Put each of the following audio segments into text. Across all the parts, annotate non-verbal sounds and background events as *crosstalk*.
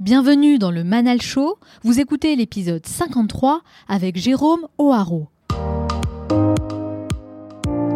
Bienvenue dans le Manal Show. Vous écoutez l'épisode 53 avec Jérôme O'Haraud.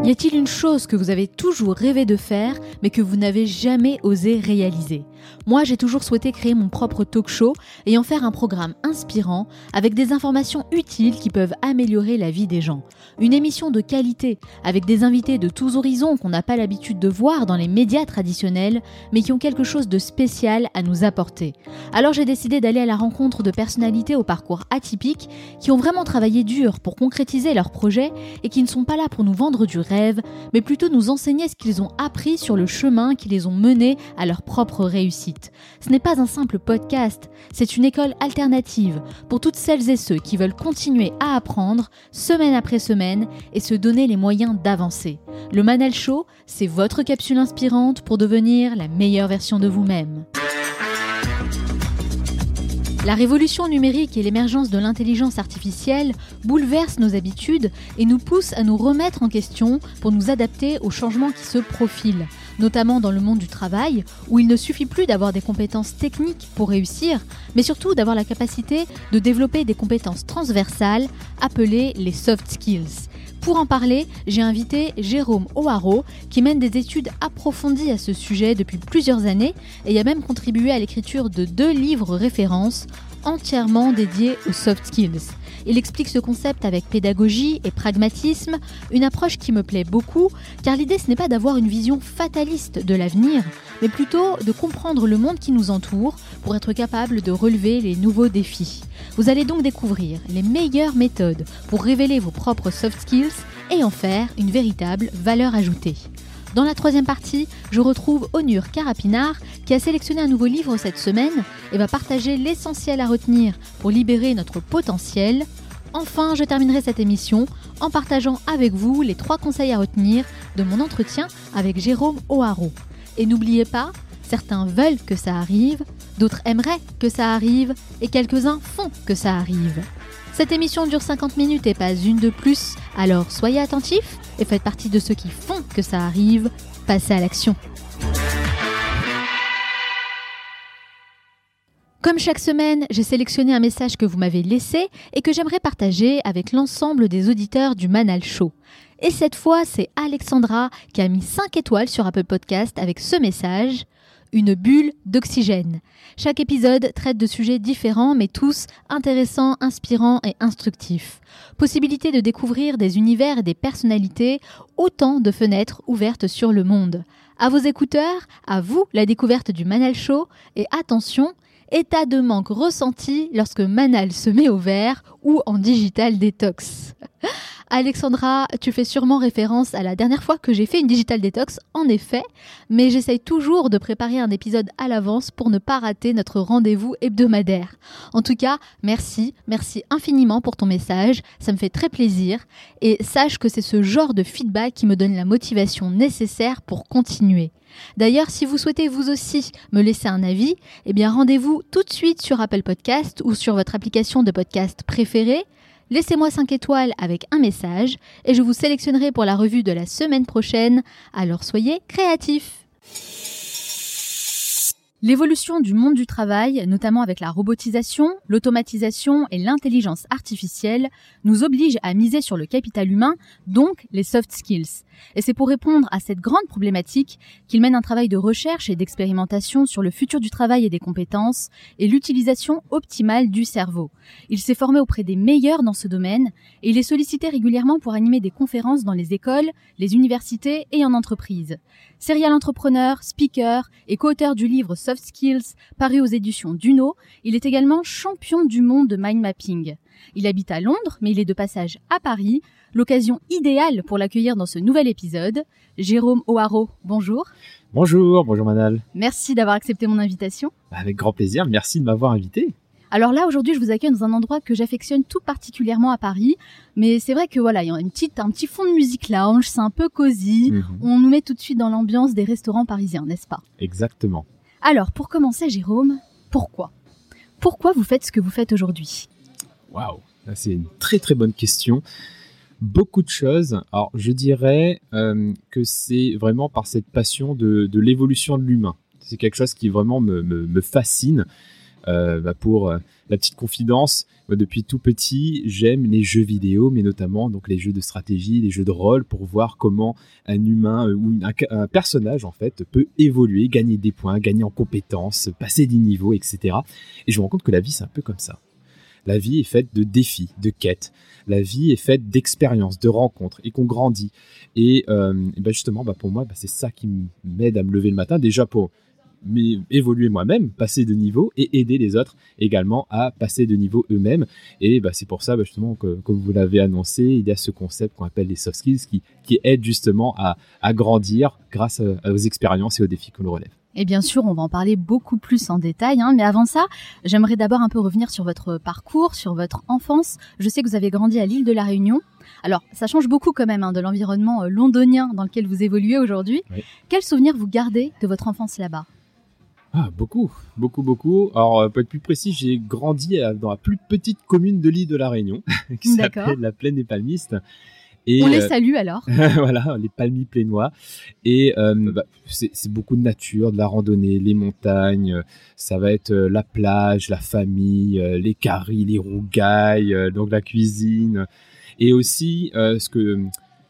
Y a-t-il une chose que vous avez toujours rêvé de faire, mais que vous n'avez jamais osé réaliser? Moi, j'ai toujours souhaité créer mon propre talk show et en faire un programme inspirant avec des informations utiles qui peuvent améliorer la vie des gens. Une émission de qualité avec des invités de tous horizons qu'on n'a pas l'habitude de voir dans les médias traditionnels, mais qui ont quelque chose de spécial à nous apporter. Alors j'ai décidé d'aller à la rencontre de personnalités au parcours atypique qui ont vraiment travaillé dur pour concrétiser leurs projets et qui ne sont pas là pour nous vendre du rêve, mais plutôt nous enseigner ce qu'ils ont appris sur le chemin qui les ont menés à leur propre réussite. Ce n'est pas un simple podcast, c'est une école alternative pour toutes celles et ceux qui veulent continuer à apprendre semaine après semaine et se donner les moyens d'avancer. Le Manel Show, c'est votre capsule inspirante pour devenir la meilleure version de vous-même. La révolution numérique et l'émergence de l'intelligence artificielle bouleversent nos habitudes et nous poussent à nous remettre en question pour nous adapter aux changements qui se profilent, notamment dans le monde du travail, où il ne suffit plus d'avoir des compétences techniques pour réussir, mais surtout d'avoir la capacité de développer des compétences transversales appelées les soft skills. Pour en parler, j'ai invité Jérôme O'Haraud, qui mène des études approfondies à ce sujet depuis plusieurs années et a même contribué à l'écriture de deux livres références entièrement dédiés aux soft skills. Il explique ce concept avec pédagogie et pragmatisme, une approche qui me plaît beaucoup, car l'idée ce n'est pas d'avoir une vision fataliste de l'avenir, mais plutôt de comprendre le monde qui nous entoure pour être capable de relever les nouveaux défis. Vous allez donc découvrir les meilleures méthodes pour révéler vos propres soft skills et en faire une véritable valeur ajoutée. Dans la troisième partie, je retrouve Onur Karapinard qui a sélectionné un nouveau livre cette semaine et va partager l'essentiel à retenir pour libérer notre potentiel. Enfin, je terminerai cette émission en partageant avec vous les trois conseils à retenir de mon entretien avec Jérôme O'Haraud. Et n'oubliez pas, certains veulent que ça arrive, d'autres aimeraient que ça arrive et quelques-uns font que ça arrive. Cette émission dure 50 minutes et pas une de plus, alors soyez attentifs et faites partie de ceux qui font que ça arrive. Passez à l'action. Comme chaque semaine, j'ai sélectionné un message que vous m'avez laissé et que j'aimerais partager avec l'ensemble des auditeurs du Manal Show. Et cette fois, c'est Alexandra qui a mis 5 étoiles sur Apple Podcast avec ce message une bulle d'oxygène. Chaque épisode traite de sujets différents mais tous intéressants, inspirants et instructifs. Possibilité de découvrir des univers et des personnalités, autant de fenêtres ouvertes sur le monde. À vos écouteurs, à vous la découverte du Manal Show et attention, état de manque ressenti lorsque Manal se met au vert ou en digital détox. Alexandra, tu fais sûrement référence à la dernière fois que j'ai fait une digital détox, en effet, mais j'essaye toujours de préparer un épisode à l'avance pour ne pas rater notre rendez-vous hebdomadaire. En tout cas, merci, merci infiniment pour ton message, ça me fait très plaisir, et sache que c'est ce genre de feedback qui me donne la motivation nécessaire pour continuer. D'ailleurs, si vous souhaitez vous aussi me laisser un avis, eh bien rendez-vous tout de suite sur Apple Podcast ou sur votre application de podcast préférée. Laissez-moi 5 étoiles avec un message et je vous sélectionnerai pour la revue de la semaine prochaine. Alors soyez créatifs. L'évolution du monde du travail, notamment avec la robotisation, l'automatisation et l'intelligence artificielle, nous oblige à miser sur le capital humain, donc les soft skills. Et c'est pour répondre à cette grande problématique qu'il mène un travail de recherche et d'expérimentation sur le futur du travail et des compétences et l'utilisation optimale du cerveau. Il s'est formé auprès des meilleurs dans ce domaine et il est sollicité régulièrement pour animer des conférences dans les écoles, les universités et en entreprise. Serial entrepreneur, speaker et co-auteur du livre Soft Skills paru aux éditions Duno, il est également champion du monde de mind mapping. Il habite à Londres, mais il est de passage à Paris, l'occasion idéale pour l'accueillir dans ce nouvel épisode. Jérôme O'Haraud, bonjour. Bonjour, bonjour Manal. Merci d'avoir accepté mon invitation. Avec grand plaisir, merci de m'avoir invité. Alors là, aujourd'hui, je vous accueille dans un endroit que j'affectionne tout particulièrement à Paris. Mais c'est vrai que voilà, il y a une petite, un petit fond de musique lounge, c'est un peu cosy. Mhm. On nous met tout de suite dans l'ambiance des restaurants parisiens, n'est-ce pas? Exactement. Alors, pour commencer, Jérôme, pourquoi? Pourquoi vous faites ce que vous faites aujourd'hui? Waouh, c'est une très très bonne question. Beaucoup de choses. Alors, je dirais euh, que c'est vraiment par cette passion de, de l'évolution de l'humain. C'est quelque chose qui vraiment me, me, me fascine. Bah, pour la petite confidence, depuis tout petit, j'aime les jeux vidéo, mais notamment donc les jeux de stratégie, les jeux de rôle, pour voir comment un humain ou un, personnage en fait peut évoluer, gagner des points, gagner en compétences, passer des niveaux, etc. Et je me rends compte que la vie c'est un peu comme ça. La vie est faite de défis, de quêtes. La vie est faite d'expériences, de rencontres, et qu'on grandit. Et, euh, ben justement, bah pour moi, bah c'est ça qui m'aide à me lever le matin. Déjà pour évoluer moi-même, passer de niveau et aider les autres également à passer de niveau eux-mêmes. Et bah, c'est pour ça bah, justement que, comme vous l'avez annoncé, il y a ce concept qu'on appelle les soft skills qui, qui aide justement à, à grandir grâce aux expériences et aux défis qu'on relève. Et bien sûr, on va en parler beaucoup plus en détail. Hein, mais avant ça, j'aimerais d'abord un peu revenir sur votre parcours, sur votre enfance. Je sais que vous avez grandi à l'île de la Réunion. Alors, ça change beaucoup quand même hein, de l'environnement euh, londonien dans lequel vous évoluez aujourd'hui. Quels souvenirs vous gardez de votre enfance là-bas? Ah, beaucoup, beaucoup, beaucoup. Alors, euh, pour être plus précis, j'ai grandi dans la plus petite commune de l'île de la Réunion, *laughs* qui s'appelle la Plaine des Palmistes. Et, On les euh, salue alors. *laughs* voilà, les palmis plénois. Et euh, bah, c'est beaucoup de nature, de la randonnée, les montagnes. Ça va être euh, la plage, la famille, les caries, les rougailles, donc la cuisine. Et aussi, ce que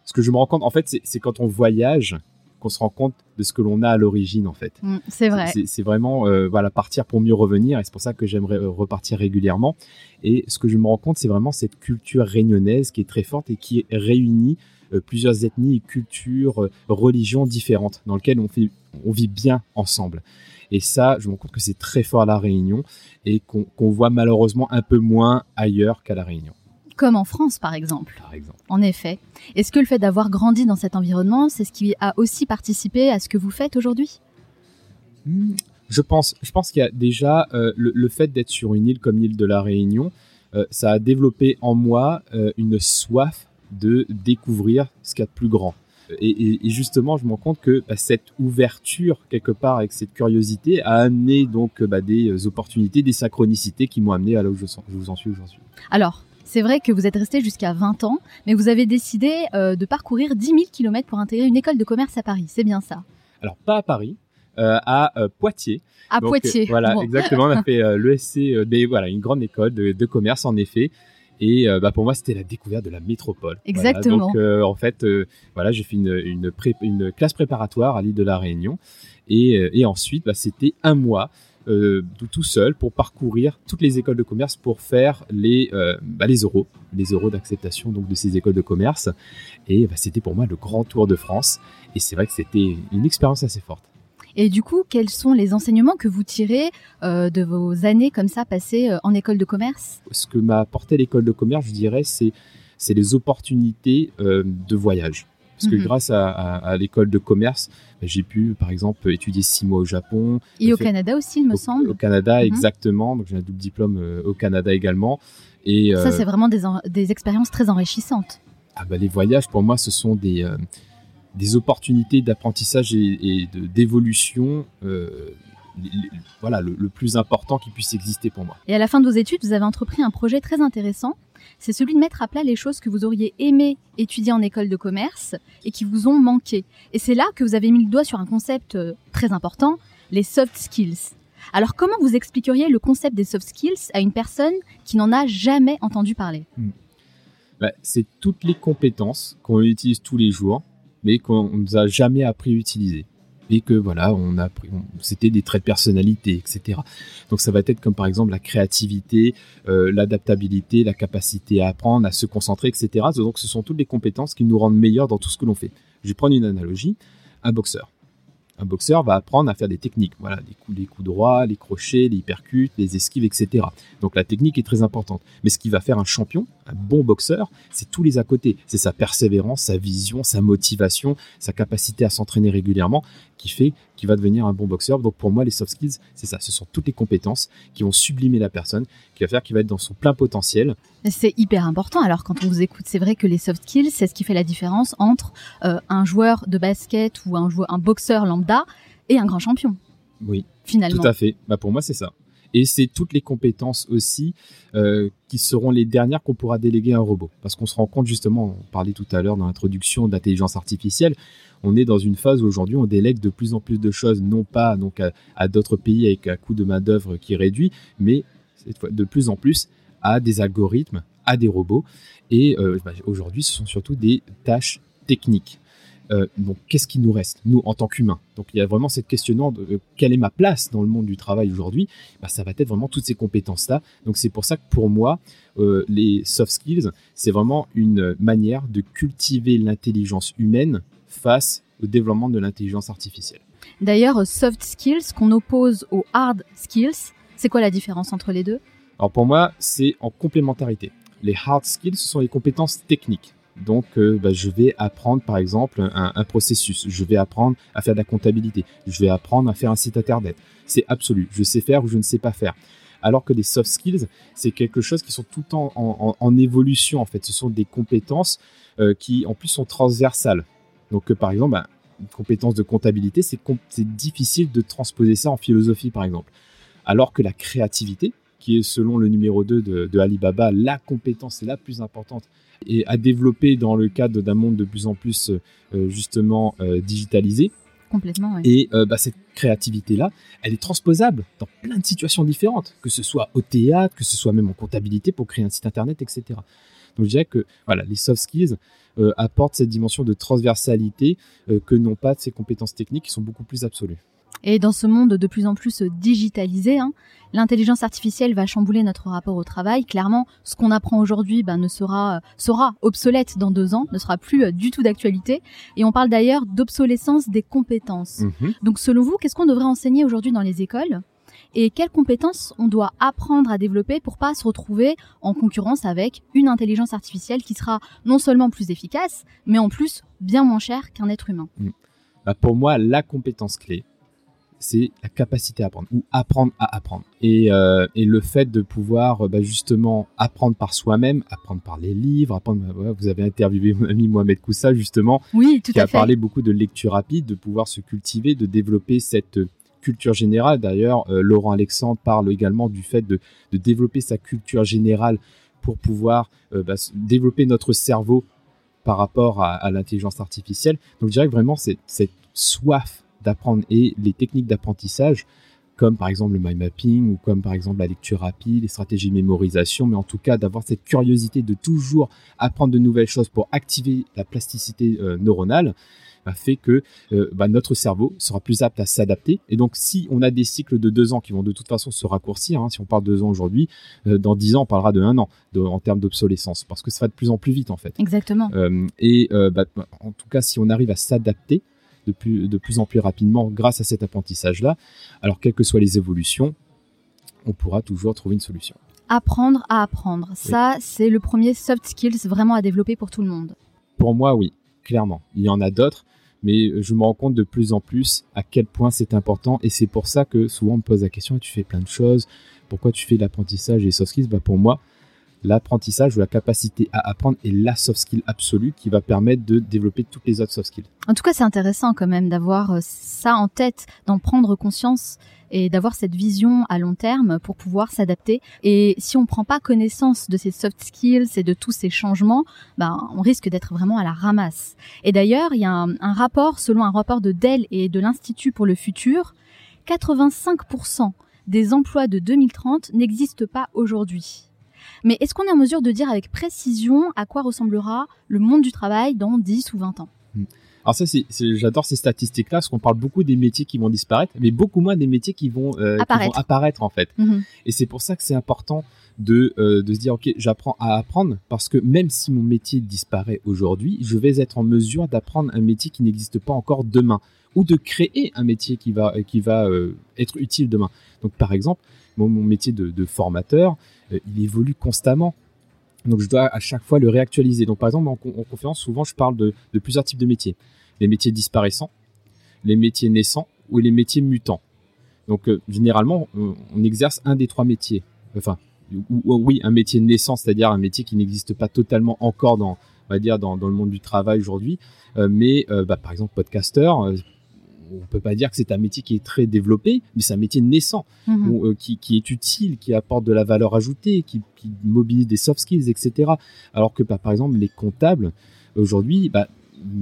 ce que je me rends compte, en fait, c'est quand on voyage qu'on se rend compte de ce que l'on a à l'origine en fait. Mm, c'est vrai. C'est vraiment euh, voilà partir pour mieux revenir et c'est pour ça que j'aimerais euh, repartir régulièrement. Et ce que je me rends compte, c'est vraiment cette culture réunionnaise qui est très forte et qui réunit euh, plusieurs ethnies, cultures, religions différentes dans lesquelles on, fait, on vit bien ensemble. Et ça, je me rends compte que c'est très fort à la Réunion et qu'on voit malheureusement un peu moins ailleurs qu'à la Réunion comme en France par exemple. En effet. Est-ce que le fait d'avoir grandi dans cet environnement, c'est ce qui a aussi participé à ce que vous faites aujourd'hui? Hmm, Je pense, je pense qu'il y a déjà euh, le, fait d'être sur une île comme l'île de la Réunion, euh, ça a développé en moi euh, une soif de découvrir ce qu'il y a de plus grand. Et, justement, je me rends compte que bah, cette ouverture, quelque part, avec cette curiosité, a amené donc bah, des opportunités, des synchronicités qui m'ont amené à là où je, je vous en suis aujourd'hui. Alors, c'est vrai que vous êtes resté jusqu'à 20 ans, mais vous avez décidé euh, de parcourir 10 000 km pour intégrer une école de commerce à Paris. C'est bien ça Alors, pas à Paris. Euh, à euh, Poitiers. À Poitiers. voilà, exactement. On a *laughs* fait l'ESC, voilà, une grande école de, commerce en effet. Et bah, pour moi, c'était la découverte de la métropole. Exactement. Donc, en fait, voilà, j'ai fait une, une, classe préparatoire à l'île de la Réunion. Et, et ensuite, bah, c'était un mois euh, tout seul pour parcourir toutes les écoles de commerce pour faire les, euh, bah, les euros, les euros d'acceptation donc de ces écoles de commerce. Et bah, c'était pour moi le grand tour de France. Et c'est vrai que c'était une expérience assez forte. Et du coup, quels sont les enseignements que vous tirez euh, de vos années comme ça passées en école de commerce? Ce que m'a apporté l'école de commerce, je dirais, c'est c'est les opportunités de voyage. Parce que mhm. grâce à, l'école de commerce, j'ai pu, par exemple, étudier six mois au Japon. Et au Canada aussi, il me semble. Au Canada, mhm. exactement. Donc j'ai un double diplôme euh, au Canada également. Et, Ça, euh, c'est vraiment des, des, expériences très enrichissantes. Ah bah, les voyages, pour moi, ce sont des, euh, des opportunités d'apprentissage et, d'évolution voilà, le, le, plus important qui puisse exister pour moi. Et à la fin de vos études, vous avez entrepris un projet très intéressant c'est celui de mettre à plat les choses que vous auriez aimé étudier en école de commerce et qui vous ont manqué. Et c'est là que vous avez mis le doigt sur un concept euh, très important, les soft skills. Alors comment vous expliqueriez le concept des soft skills à une personne qui n'en a jamais entendu parler? Hmm. bah, C'est toutes les compétences qu'on utilise tous les jours, mais qu'on ne nous a jamais appris à utiliser et que voilà, on a c'était des traits de personnalité, etc. Donc ça va être comme par exemple la créativité, euh, l'adaptabilité, la capacité à apprendre, à se concentrer, etc. Donc ce sont toutes les compétences qui nous rendent meilleurs dans tout ce que l'on fait. Je vais prendre une analogie, un boxeur. Un boxeur va apprendre à faire des techniques, voilà, les coups, les coups droits, les crochets, les hypercutes, les esquives, etc. Donc la technique est très importante. Mais ce qui va faire un champion, un bon boxeur, c'est tous les à côté. C'est sa persévérance, sa vision, sa motivation, sa capacité à s'entraîner régulièrement qui fait qu'il va devenir un bon boxeur. Donc pour moi, les soft skills, c'est ça. Ce sont toutes les compétences qui vont sublimer la personne, qui va faire qu'il va être dans son plein potentiel. C'est hyper important. Alors quand on vous écoute, c'est vrai que les soft skills, c'est ce qui fait la différence entre euh, un joueur de basket ou un, joueur, un boxeur lambda et un grand champion. Oui. Finalement. Tout à fait. Bah pour moi, c'est ça. Et c'est toutes les compétences aussi euh, qui seront les dernières qu'on pourra déléguer à un robot. Parce qu'on se rend compte justement, on parlait tout à l'heure dans l'introduction d'intelligence artificielle, on est dans une phase où aujourd'hui on délègue de plus en plus de choses, non pas à, d'autres pays avec un coût de main d'œuvre qui réduit, mais cette fois, de plus en plus à des algorithmes, à des robots. Et euh, bah, aujourd'hui, ce sont surtout des tâches techniques. Euh, donc, qu'est-ce qui nous reste, nous, en tant qu'humains? Donc, il y a vraiment cette questionnement de euh, quelle est ma place dans le monde du travail aujourd'hui? Bah, Ça va être vraiment toutes ces compétences-là. Donc, c'est pour ça que pour moi, les soft skills, c'est vraiment une manière de cultiver l'intelligence humaine face au développement de l'intelligence artificielle. D'ailleurs, soft skills qu'on oppose aux hard skills, c'est quoi la différence entre les deux? Alors pour moi, c'est en complémentarité. Les hard skills, ce sont les compétences techniques. Donc, euh, bah, je vais apprendre, par exemple, un, processus. Je vais apprendre à faire de la comptabilité. Je vais apprendre à faire un site internet. C'est absolu. Je sais faire ou je ne sais pas faire. Alors que les soft skills, c'est quelque chose qui sont tout le temps en, évolution, en fait. Ce sont des compétences euh, qui, en plus, sont transversales. Donc, euh, par exemple, bah, une compétence de comptabilité, c'est difficile de transposer ça en philosophie, par exemple. Alors que la créativité, qui est selon le numéro 2 de, Alibaba la compétence la plus importante et à développer dans le cadre d'un monde de plus en plus euh, justement euh, digitalisé. Complètement, oui. Et bah, cette créativité-là, elle est transposable dans plein de situations différentes, que ce soit au théâtre, que ce soit même en comptabilité pour créer un site internet, etc. Donc je dirais que voilà, les soft skills euh, apportent cette dimension de transversalité euh, que n'ont pas ces compétences techniques qui sont beaucoup plus absolues. Et dans ce monde de plus en plus digitalisé, hein, l'intelligence artificielle va chambouler notre rapport au travail. Clairement, ce qu'on apprend aujourd'hui ben, ne sera, sera obsolète dans deux ans, ne sera plus euh, du tout d'actualité. Et on parle d'ailleurs d'obsolescence des compétences. Mhm. Donc selon vous, qu'est-ce qu'on devrait enseigner aujourd'hui dans les écoles et quelles compétences on doit apprendre à développer pour pas se retrouver en concurrence avec une intelligence artificielle qui sera non seulement plus efficace, mais en plus bien moins chère qu'un être humain? Mm. Bah, pour moi, la compétence clé, c'est la capacité à apprendre ou apprendre à apprendre. Et, euh, le fait de pouvoir bah, justement apprendre par soi-même, apprendre par les livres, apprendre. Bah, vous avez interviewé mon ami Mohamed Koussa justement, oui, qui a parlé beaucoup de lecture rapide, de pouvoir se cultiver, de développer cette culture générale. D'ailleurs, euh, Laurent Alexandre parle également du fait de, développer sa culture générale pour pouvoir euh, bah, développer notre cerveau par rapport à, l'intelligence artificielle. Donc je dirais que vraiment c'est cette soif d'apprendre et les techniques d'apprentissage comme par exemple le mind mapping ou comme par exemple la lecture rapide, les stratégies de mémorisation, mais en tout cas d'avoir cette curiosité de toujours apprendre de nouvelles choses pour activer la plasticité euh, neuronale fait que euh, bah, notre cerveau sera plus apte à s'adapter. Et donc, si on a des cycles de deux ans qui vont de toute façon se raccourcir, hein, si on parle de deux ans aujourd'hui, euh, dans dix ans, on parlera de un an en termes d'obsolescence, parce que ça va de plus en plus vite en fait. Exactement. Et bah, en tout cas, si on arrive à s'adapter de plus, de plus en plus rapidement grâce à cet apprentissage-là, alors quelles que soient les évolutions, on pourra toujours trouver une solution. Apprendre à apprendre, ça c'est le premier soft skills vraiment à développer pour tout le monde. Pour moi, oui, clairement. Il y en a d'autres, mais je me rends compte de plus en plus à quel point c'est important et c'est pour ça que souvent on me pose la question tu fais plein de choses pourquoi tu fais l'apprentissage et les soft skills? Bah pour moi l'apprentissage ou la capacité à apprendre est la soft skill absolue qui va permettre de développer toutes les autres soft skills. En tout cas, c'est intéressant quand même d'avoir euh, ça en tête, d'en prendre conscience et d'avoir cette vision à long terme pour pouvoir s'adapter. Et si on prend pas connaissance de ces soft skills et de tous ces changements, ben, on risque d'être vraiment à la ramasse. Et d'ailleurs, il y a un, un rapport, selon un rapport de Dell et de l'Institut pour le futur, 85% des emplois de 2030 n'existent pas aujourd'hui. Mais est-ce qu'on est en mesure de dire avec précision à quoi ressemblera le monde du travail dans 10 ou 20 ans hmm. Alors ça, c'est, j'adore ces statistiques-là, parce qu'on parle beaucoup des métiers qui vont disparaître, mais beaucoup moins des métiers qui vont, euh, apparaître. en fait. Mhm. Et c'est pour ça que c'est important de, euh, de se dire, ok, j'apprends à apprendre, parce que même si mon métier disparaît aujourd'hui, je vais être en mesure d'apprendre un métier qui n'existe pas encore demain, ou de créer un métier qui va, qui va euh, être utile demain. Donc par exemple, mon, métier de, de formateur, il évolue constamment. Donc je dois à chaque fois le réactualiser. Donc par exemple en, conférence, souvent je parle de, plusieurs types de métiers. Les métiers disparaissants, les métiers naissants ou les métiers mutants. Donc euh, généralement on, exerce un des trois métiers. Enfin ou, oui un métier naissant, c'est-à-dire un métier qui n'existe pas totalement encore dans on va dire dans, le monde du travail aujourd'hui. Euh, mais euh, bah, par exemple podcasteur, on peut pas dire que c'est un métier qui est très développé, mais c'est un métier naissant, Mhm. euh, qui, qui est utile, qui apporte de la valeur ajoutée, qui, qui mobilise des soft skills, etc. Alors que bah, par exemple les comptables aujourd'hui, bah,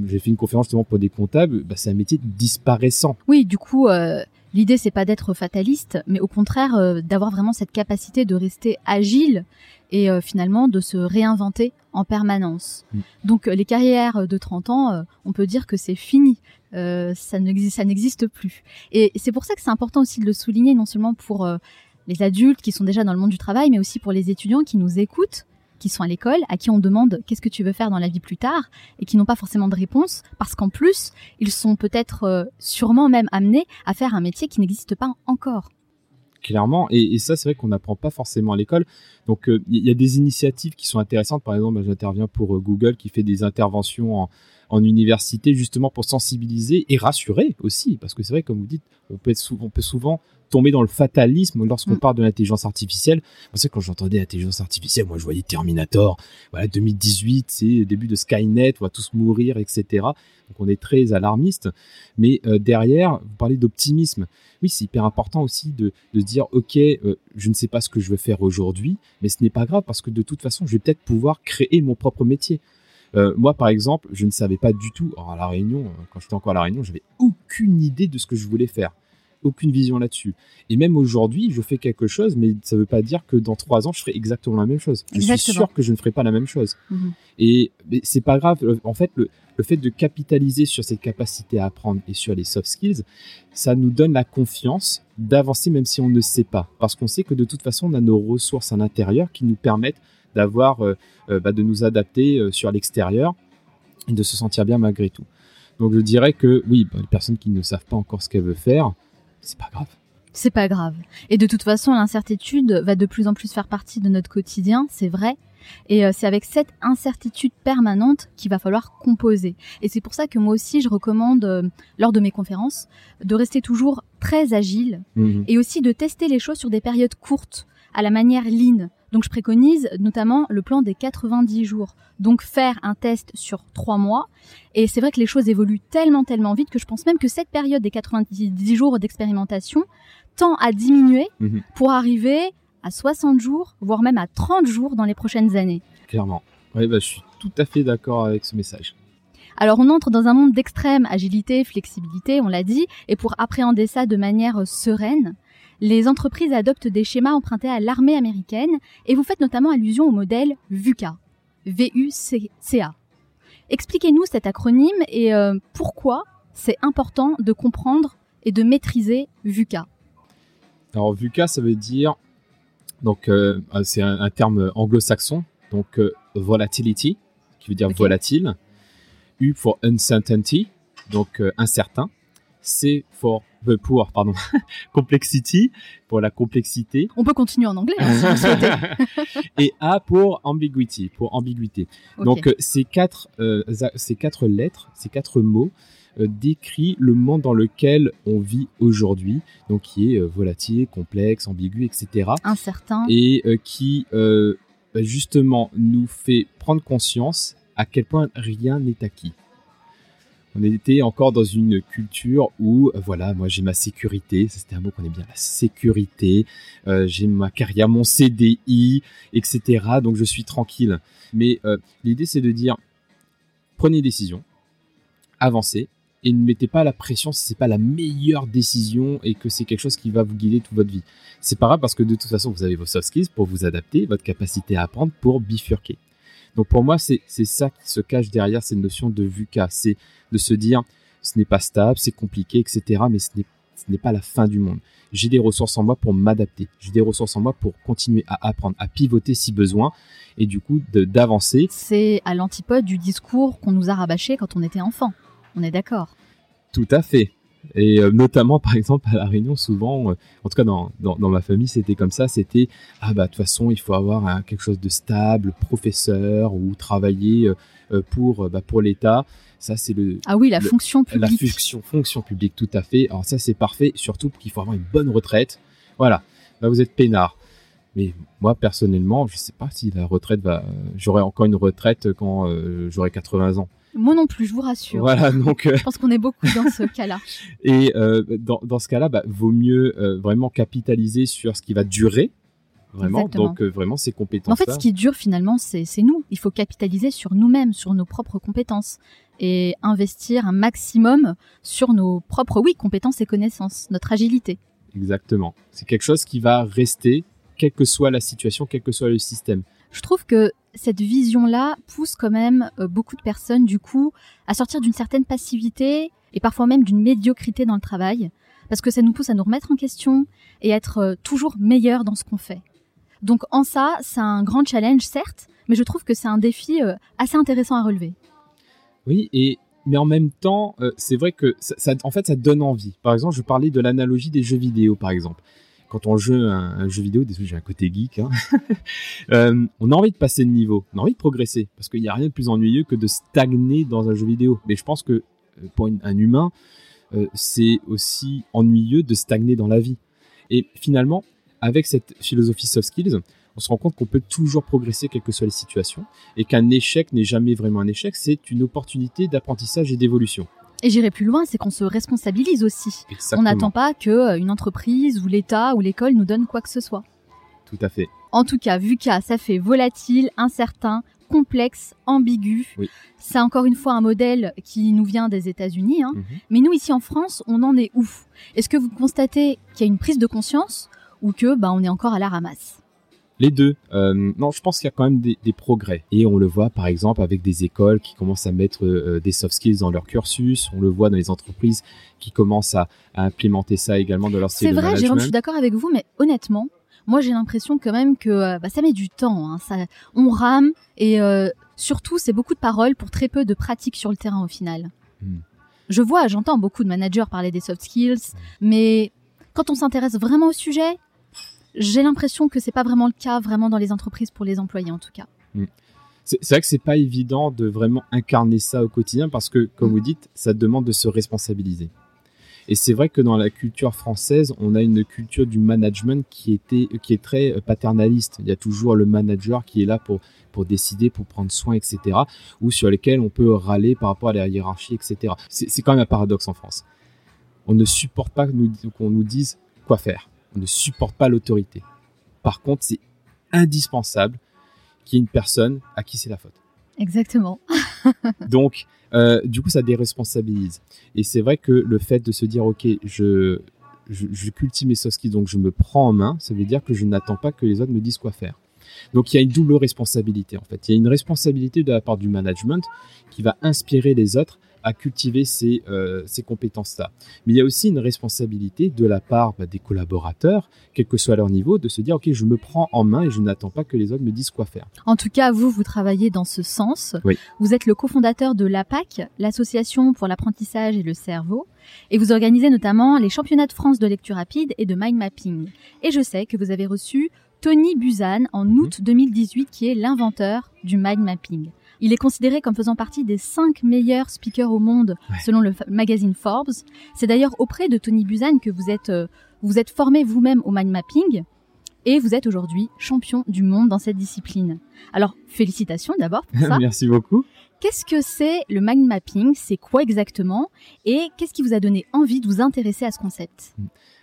j'ai fait une conférence justement pour des comptables, bah, c'est un métier disparaissant. Oui, du coup, euh, l'idée c'est pas d'être fataliste, mais au contraire euh, d'avoir vraiment cette capacité de rester agile et euh, finalement de se réinventer en permanence. Mm. Donc les carrières de 30 ans, on peut dire que c'est fini. Euh, ça n'existe plus. Et c'est pour ça que c'est important aussi de le souligner, non seulement pour euh, les adultes qui sont déjà dans le monde du travail, mais aussi pour les étudiants qui nous écoutent, qui sont à l'école, à qui on demande qu'est-ce que tu veux faire dans la vie plus tard, et qui n'ont pas forcément de réponse, parce qu'en plus, ils sont peut-être euh, sûrement même amenés à faire un métier qui n'existe pas encore. clairement. Et, ça, c'est vrai qu'on n'apprend pas forcément à l'école. Donc, euh, il y a des initiatives qui sont intéressantes. Par exemple, j'interviens pour Google qui fait des interventions en, en université justement pour sensibiliser et rassurer aussi. Parce que c'est vrai, comme vous dites, on peut, être sou- on peut souvent tomber dans le fatalisme lorsqu'on Mm. parle de l'intelligence artificielle. Parce que quand j'entendais l'intelligence artificielle, moi je voyais Terminator, voilà 2018, c'est le début de Skynet, on va tous mourir, etc. Donc on est très alarmiste. Mais euh, derrière, vous parlez d'optimisme. Oui, c'est hyper important aussi de, de se dire, ok, euh, je ne sais pas ce que je veux faire aujourd'hui, mais ce n'est pas grave parce que de toute façon, je vais peut-être pouvoir créer mon propre métier. Euh, moi, par exemple, je ne savais pas du tout, alors à la Réunion, euh, quand j'étais encore à la Réunion, j'avais aucune idée de ce que je voulais faire, aucune vision là-dessus. Et même aujourd'hui, je fais quelque chose, mais ça ne veut pas dire que dans trois ans, je ferai exactement la même chose. Je suis sûr que je ne ferai pas la même chose. Mhm. Et c'est pas grave. Le- En fait, le, le fait de capitaliser sur cette capacité à apprendre et sur les soft skills, ça nous donne la confiance d'avancer même si on ne sait pas. Parce qu'on sait que de toute façon, on a nos ressources à l'intérieur qui nous permettent d'avoir, euh, euh, bah, de nous adapter euh, sur l'extérieur et de se sentir bien malgré tout. Donc je dirais que oui, bah, les personnes qui ne savent pas encore ce qu'elles veulent faire, c'est pas grave. C'est pas grave. Et de toute façon, l'incertitude va de plus en plus faire partie de notre quotidien, c'est vrai. Et c'est avec cette incertitude permanente qu'il va falloir composer. Et c'est pour ça que moi aussi, je recommande, euh, lors de mes conférences, de rester toujours très agile Mhm. et aussi de tester les choses sur des périodes courtes, à la manière lean. Donc je préconise notamment le plan des 90 jours. Donc faire un test sur trois mois. Et c'est vrai que les choses évoluent tellement, tellement vite que je pense même que cette période des 90 jours d'expérimentation tend à diminuer Mhm. pour arriver à 60 jours, voire même à 30 jours dans les prochaines années. Clairement. Oui, bah, je suis tout à fait d'accord avec ce message. Alors on entre dans un monde d'extrême agilité, flexibilité, on l'a dit, et pour appréhender ça de manière sereine, les entreprises adoptent des schémas empruntés à l'armée américaine, et vous faites notamment allusion au modèle VUCA. V-U-C-A. Expliquez-nous cet acronyme et euh, pourquoi c'est important de comprendre et de maîtriser VUCA. Alors VUCA, ça veut dire donc euh, c'est un, un terme anglo-saxon, donc euh, volatility, qui veut dire volatile. U for uncertainty, donc euh, incertain. C for euh, pour pardon *laughs* complexity pour la complexité. On peut continuer en anglais hein, si vous. *laughs* Et A pour ambiguity, pour ambiguïté. Donc euh, ces quatre, euh, ces quatre lettres, ces quatre mots euh, décrit le monde dans lequel on vit aujourd'hui, donc qui est euh, volatile, complexe, ambigu, etc. incertain. Et euh, qui bah, justement nous fait prendre conscience à quel point rien n'est acquis. On était encore dans une culture où, euh, voilà, moi j'ai ma sécurité, ça c'était un mot qu'on aime bien, la sécurité, euh, j'ai ma carrière, mon CDI, etc. Donc je suis tranquille. Mais euh, l'idée c'est de dire, prenez des décisions, avancez, et ne mettez pas la pression si c'est pas la meilleure décision et que c'est quelque chose qui va vous guider toute votre vie. C'est pas grave parce que de toute façon vous avez vos soft skills pour vous adapter, votre capacité à apprendre pour bifurquer. Donc pour moi c'est ça qui se cache derrière cette notion de VUCA, c'est de se dire ce n'est pas stable, c'est compliqué, etc. Mais ce n'est ce n'est pas la fin du monde. J'ai des ressources en moi pour m'adapter. J'ai des ressources en moi pour continuer à apprendre, à pivoter si besoin, et du coup de- d'avancer. C'est à l'antipode du discours qu'on nous a rabâché quand on était enfant. On est d'accord. Tout à fait. Et euh, notamment, par exemple, à la Réunion, souvent, euh, en tout cas dans, dans, dans ma famille, c'était comme ça. C'était ah bah de toute façon, il faut avoir quelque chose de stable, professeur ou travailler euh, pour bah, pour l'État. Ça, c'est le Ah oui, la Le- fonction la publique. fonction fonction publique, tout à fait. Alors ça, c'est parfait. Surtout qu'il faut avoir une bonne retraite. Voilà. Là, vous êtes peinard. Mais moi, personnellement, je sais pas si la retraite va. J'aurai encore une retraite quand j'aurai 80 ans. Moi non plus, je vous rassure. Voilà, donc. je pense qu'on est beaucoup dans ce *laughs* cas-là. Et dans, dans, ce cas-là, bah, vaut mieux vraiment capitaliser sur ce qui va durer Vraiment, donc euh, vraiment ces compétences. En fait, ce qui dure finalement, c'est nous. Il faut capitaliser sur nous-mêmes, sur nos propres compétences et investir un maximum sur nos propres, oui, compétences et connaissances, notre agilité. Exactement. C'est quelque chose qui va rester, quelle que soit la situation, quel que soit le système. Je trouve que cette vision-là pousse quand même euh, beaucoup de personnes, du coup, à sortir d'une certaine passivité et parfois même d'une médiocrité dans le travail, parce que ça nous pousse à nous remettre en question et être euh, toujours meilleurs dans ce qu'on fait. Donc en ça, c'est un grand challenge, certes, mais je trouve que c'est un défi euh, assez intéressant à relever. Oui, et mais en même temps, c'est vrai que ça, en fait, ça donne envie. Par exemple, je parlais de l'analogie des jeux vidéo, par exemple. Quand on joue un, jeu vidéo, désolé, j'ai un côté geek, hein, *laughs* euh, on a envie de passer de niveau, on a envie de progresser, parce qu'il n'y a rien de plus ennuyeux que de stagner dans un jeu vidéo. Mais je pense que pour un humain, c'est aussi ennuyeux de stagner dans la vie. Et finalement, avec cette philosophie soft skills, on se rend compte qu'on peut toujours progresser quelles que soient les situations et qu'un échec n'est jamais vraiment un échec, c'est une opportunité d'apprentissage et d'évolution. Et j'irai plus loin, c'est qu'on se responsabilise aussi. On n'attend pas que euh, une entreprise ou l'État ou l'école nous donne quoi que ce soit. Tout à fait. En tout cas, VUCA, ça fait volatile, incertain, complexe, ambigu. C'est encore une fois un modèle qui nous vient des États-Unis. Hein. Mhm. Mais nous, ici en France, on en est où? Est-ce que vous constatez qu'il y a une prise de conscience ou que bah, on est encore à la ramasse? Les deux. Euh, non, je pense qu'il y a quand même des, progrès. Et on le voit par exemple avec des écoles qui commencent à mettre euh, des soft skills dans leur cursus. On le voit dans les entreprises qui commencent à, implémenter ça également dans leur C'est vrai, Jérôme, je suis d'accord avec vous, mais honnêtement, moi j'ai l'impression quand même que euh, bah, ça met du temps. Hein. Ça, on rame et surtout c'est beaucoup de paroles pour très peu de pratiques sur le terrain au final. Hmm. Je vois, j'entends beaucoup de managers parler des soft skills, hmm. mais quand on s'intéresse vraiment au sujet, j'ai l'impression que c'est pas vraiment le cas vraiment dans les entreprises pour les employés en tout cas. Mm. C'est vrai que c'est pas évident de vraiment incarner ça au quotidien parce que, comme mm. vous dites, ça demande de se responsabiliser. Et c'est vrai que dans la culture française, on a une culture du management qui, était, qui est très euh, paternaliste. Il y a toujours le manager qui est là pour, pour décider, pour prendre soin, etc. Ou sur lesquels on peut râler par rapport à la hiérarchie, etc. C'est quand même un paradoxe en France. On ne supporte pas qu'on nous dise quoi faire on ne supporte pas l'autorité. Par contre, c'est indispensable qu'il y ait une personne à qui c'est la faute. Exactement. *laughs* Donc, euh, du coup, ça déresponsabilise. Et c'est vrai que le fait de se dire, ok, je, je, cultive mes soft skills, donc je me prends en main, ça veut dire que je n'attends pas que les autres me disent quoi faire. Donc il y a une double responsabilité en fait. Il y a une responsabilité de la part du management qui va inspirer les autres à cultiver ces, euh, ces compétences-là. Mais il y a aussi une responsabilité de la part bah, des collaborateurs, quel que soit leur niveau, de se dire, OK, je me prends en main et je n'attends pas que les autres me disent quoi faire. En tout cas, vous, vous travaillez dans ce sens. Oui. Vous êtes le cofondateur de l'APAC, l'Association pour l'apprentissage et le cerveau, et vous organisez notamment les championnats de France de lecture rapide et de mind mapping. Et je sais que vous avez reçu Tony Buzan en mhm. août 2018, qui est l'inventeur du mind mapping. Il est considéré comme faisant partie des cinq meilleurs speakers au monde selon le magazine Forbes. C'est d'ailleurs auprès de Tony Buzan que vous êtes, euh, vous êtes formé vous-même au mind mapping et vous êtes aujourd'hui champion du monde dans cette discipline. Alors, félicitations d'abord pour *laughs* ça. Merci beaucoup. Qu'est-ce que c'est le mind mapping? C'est quoi exactement? Et qu'est-ce qui vous a donné envie de vous intéresser à ce concept?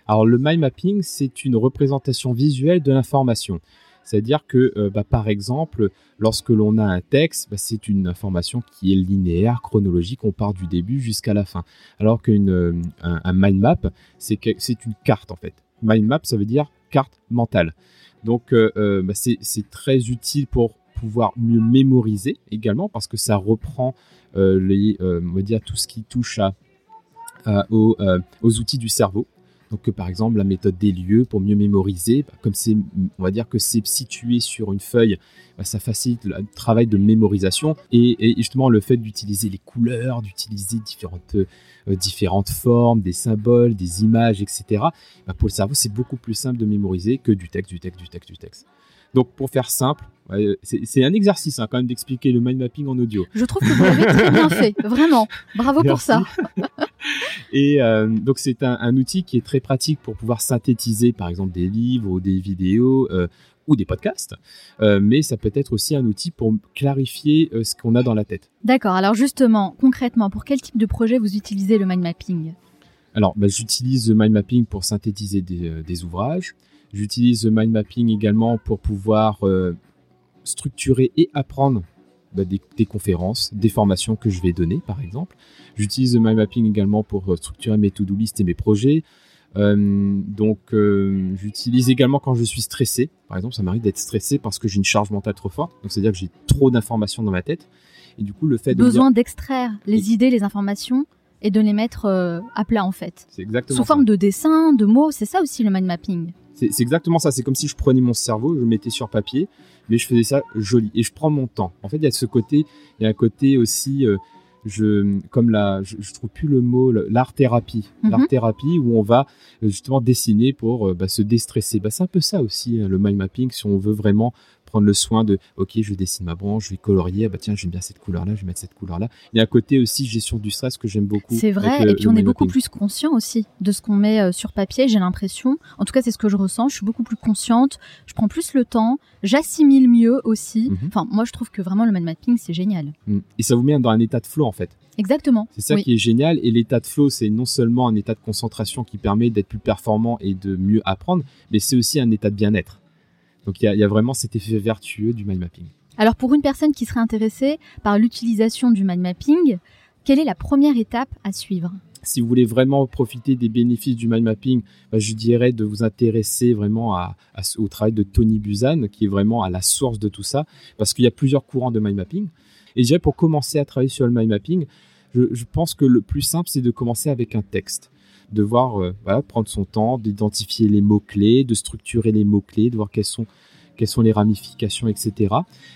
Alors, le mind mapping, c'est une représentation visuelle de l'information. C'est-à-dire que, euh, bah, par exemple, lorsque l'on a un texte, bah, c'est une information qui est linéaire, chronologique, on part du début jusqu'à la fin. Alors qu'un euh, un, mind map, c'est une carte en fait. Mind map, ça veut dire carte mentale. Donc, euh, bah, c'est très utile pour pouvoir mieux mémoriser également parce que ça reprend les, on va dire tout ce qui touche aux, outils du cerveau. Donc, par exemple, la méthode des lieux pour mieux mémoriser, bah, comme c'est, on va dire que c'est situé sur une feuille, bah, ça facilite le travail de mémorisation et, justement le fait d'utiliser les couleurs, d'utiliser différentes, euh, différentes formes, des symboles, des images, etc. Bah, pour le cerveau, c'est beaucoup plus simple de mémoriser que du texte, du texte, du texte, du texte. Donc, pour faire simple, c'est un exercice hein, quand même d'expliquer le mind mapping en audio. Je trouve que vous l'avez très bien fait, *laughs* vraiment. Bravo pour ça. Et euh, donc c'est un, outil qui est très pratique pour pouvoir synthétiser par exemple des livres ou des vidéos euh, ou des podcasts, euh, mais ça peut être aussi un outil pour clarifier ce qu'on a dans la tête. D'accord, alors justement, concrètement, pour quel type de projet vous utilisez le mind mapping? Alors bah, j'utilise le mind mapping pour synthétiser des, des ouvrages, j'utilise le mind mapping également pour pouvoir structurer et apprendre bah, des, conférences, des formations que je vais donner, par exemple. J'utilise le mind mapping également pour euh, structurer mes to-do list et mes projets. Euh, donc, euh, j'utilise également quand je suis stressé. Par exemple, ça m'arrive d'être stressé parce que j'ai une charge mentale trop forte. Donc, c'est-à-dire que j'ai trop d'informations dans ma tête. Et du coup, le fait de besoin d'extraire les idées, les informations et de les mettre à plat en fait. C'est exactement sous forme de dessin, de mots. C'est ça aussi le mind mapping? C'est exactement ça. C'est comme si je prenais mon cerveau, je le mettais sur papier, mais je faisais ça joli et je prends mon temps. En fait, il y a ce côté, il y a un côté aussi, euh, je, comme la, je, trouve plus le mot, l'art thérapie, mhm. l'art thérapie où on va euh, justement dessiner pour euh, bah, se déstresser. Bah, c'est un peu ça aussi le mind mapping si on veut vraiment prendre le soin de, ok, je dessine ma branche, je vais colorier, ah bah tiens, j'aime bien cette couleur-là, je vais mettre cette couleur-là. Il y a un côté aussi gestion du stress que j'aime beaucoup. C'est vrai, et puis on est beaucoup plus conscient aussi de ce qu'on met euh, sur papier, j'ai l'impression. En tout cas, c'est ce que je ressens, je suis beaucoup plus consciente, je prends plus le temps, j'assimile mieux aussi. Mhm. Enfin, moi, je trouve que vraiment le mind mapping, c'est génial. Mm. Et ça vous met dans un état de flow, en fait. Exactement. C'est ça qui est génial. Et l'état de flow, c'est non seulement un état de concentration qui permet d'être plus performant et de mieux apprendre, mais c'est aussi un état de bien-être. Donc il y, a, vraiment cet effet vertueux du mind mapping. Alors pour une personne qui serait intéressée par l'utilisation du mind mapping, quelle est la première étape à suivre? Si vous voulez vraiment profiter des bénéfices du mind mapping, bah, je dirais de vous intéresser vraiment au travail de Tony Buzan, qui est vraiment à la source de tout ça, parce qu'il y a plusieurs courants de mind mapping. Et je dirais pour commencer à travailler sur le mind mapping, je pense que le plus simple, c'est de commencer avec un texte de voir, euh, prendre son temps, d'identifier les mots-clés, de structurer les mots-clés, de voir quelles sont, quelles sont les ramifications, etc.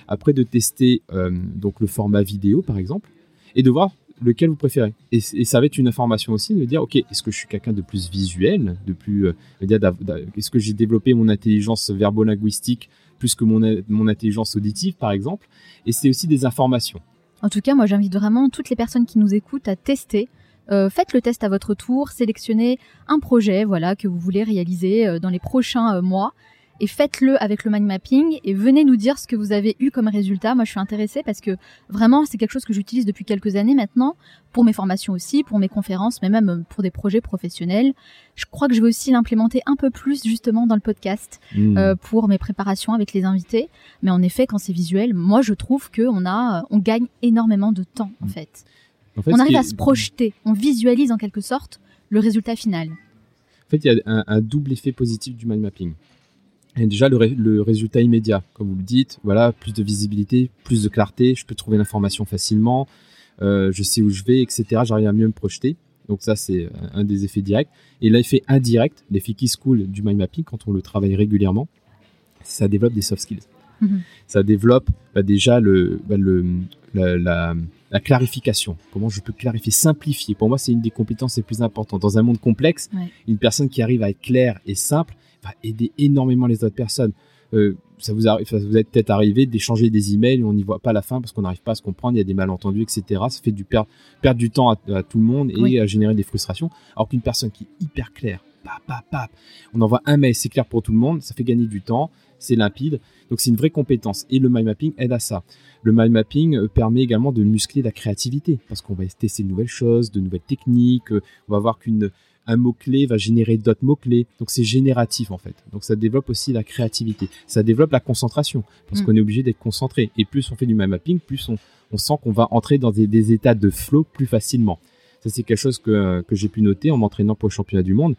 Après, de tester euh, donc le format vidéo, par exemple, et de voir lequel vous préférez. Et, ça va être une information aussi de dire, ok, est-ce que je suis quelqu'un de plus visuel, de plus, euh, est-ce que j'ai développé mon intelligence verbo-linguistique plus que mon, mon intelligence auditive, par exemple? Et c'est aussi des informations. En tout cas, moi, j'invite vraiment toutes les personnes qui nous écoutent à tester euh, faites le test à votre tour, sélectionnez un projet voilà que vous voulez réaliser euh, dans les prochains euh, mois et faites-le avec le mind mapping et venez nous dire ce que vous avez eu comme résultat. Moi, je suis intéressée parce que vraiment, c'est quelque chose que j'utilise depuis quelques années maintenant pour mes formations aussi, pour mes conférences, mais même pour des projets professionnels. Je crois que je vais aussi l'implémenter un peu plus justement dans le podcast mmh. pour mes préparations avec les invités. Mais en effet, quand c'est visuel, moi, je trouve que on a, on gagne énormément de temps en fait on arrive à se projeter, on visualise en quelque sorte le résultat final. En fait, il y a un, double effet positif du mind mapping. Et déjà, le, résultat immédiat, comme vous le dites, voilà, plus de visibilité, plus de clarté, je peux trouver l'information facilement, euh, je sais où je vais, etc. J'arrive à mieux me projeter. Donc ça, c'est un des effets directs. Et l'effet indirect, l'effet qui se coule du mind mapping, quand on le travaille régulièrement, ça développe des soft skills. Mhm. Ça développe bah, déjà le, bah, le, la, la clarification. Comment je peux clarifier, simplifier. Pour moi, c'est une des compétences les plus importantes. Dans un monde complexe, une personne qui arrive à être claire et simple va aider énormément les autres personnes. Euh, ça vous arrive, ça vous est peut-être arrivé d'échanger des emails, on n'y voit pas la fin parce qu'on n'arrive pas à se comprendre, il y a des malentendus, etc. Ça fait du perdre, perdre du temps à, tout le monde et à générer des frustrations. Alors qu'une personne qui est hyper claire, on envoie un mail, c'est clair pour tout le monde, ça fait gagner du temps, c'est limpide. Donc c'est une vraie compétence. Et le mind mapping aide à ça. Le mind mapping euh, permet également de muscler la créativité parce qu'on va tester de nouvelles choses, de nouvelles techniques. Euh, on va voir qu'une un mot-clé va générer d'autres mots-clés. Donc c'est génératif en fait. Donc ça développe aussi la créativité. Ça développe la concentration parce mm. qu'on est obligé d'être concentré. Et plus on fait du mind mapping, plus on, sent qu'on va entrer dans des, états de flow plus facilement. Ça c'est quelque chose que, j'ai pu noter en m'entraînant pour le championnat du monde.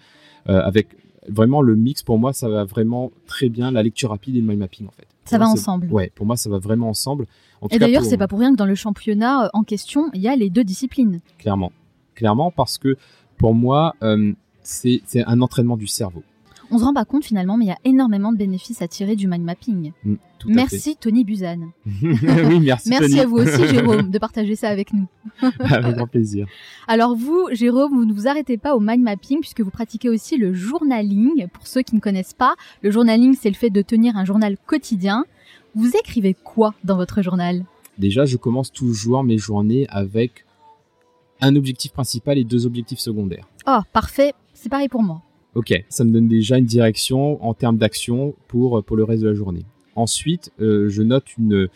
Euh, avec vraiment le mix pour moi ça va vraiment très bien la lecture rapide et le mind mapping en fait. Ça va ensemble. Ouais, pour moi ça va vraiment ensemble. et d'ailleurs c'est pas pour rien que dans le championnat euh, en question il y a les deux disciplines. Clairement, clairement parce que pour moi euh, c'est un entraînement du cerveau on se rend pas compte finalement, mais il y a énormément de bénéfices à tirer du mind mapping. Mm, merci Tony Buzan. *laughs* oui, merci. merci à vous aussi *laughs* Jérôme de partager ça avec nous. *laughs* avec grand plaisir. Alors vous, Jérôme, vous ne vous arrêtez pas au mind mapping puisque vous pratiquez aussi le journaling. Pour ceux qui ne connaissent pas, le journaling, c'est le fait de tenir un journal quotidien. Vous écrivez quoi dans votre journal? Déjà, je commence toujours mes journées avec un objectif principal et deux objectifs secondaires. Oh, parfait, c'est pareil pour moi. Ok, ça me donne déjà une direction en termes d'action pour, pour le reste de la journée. Ensuite, euh, je note une,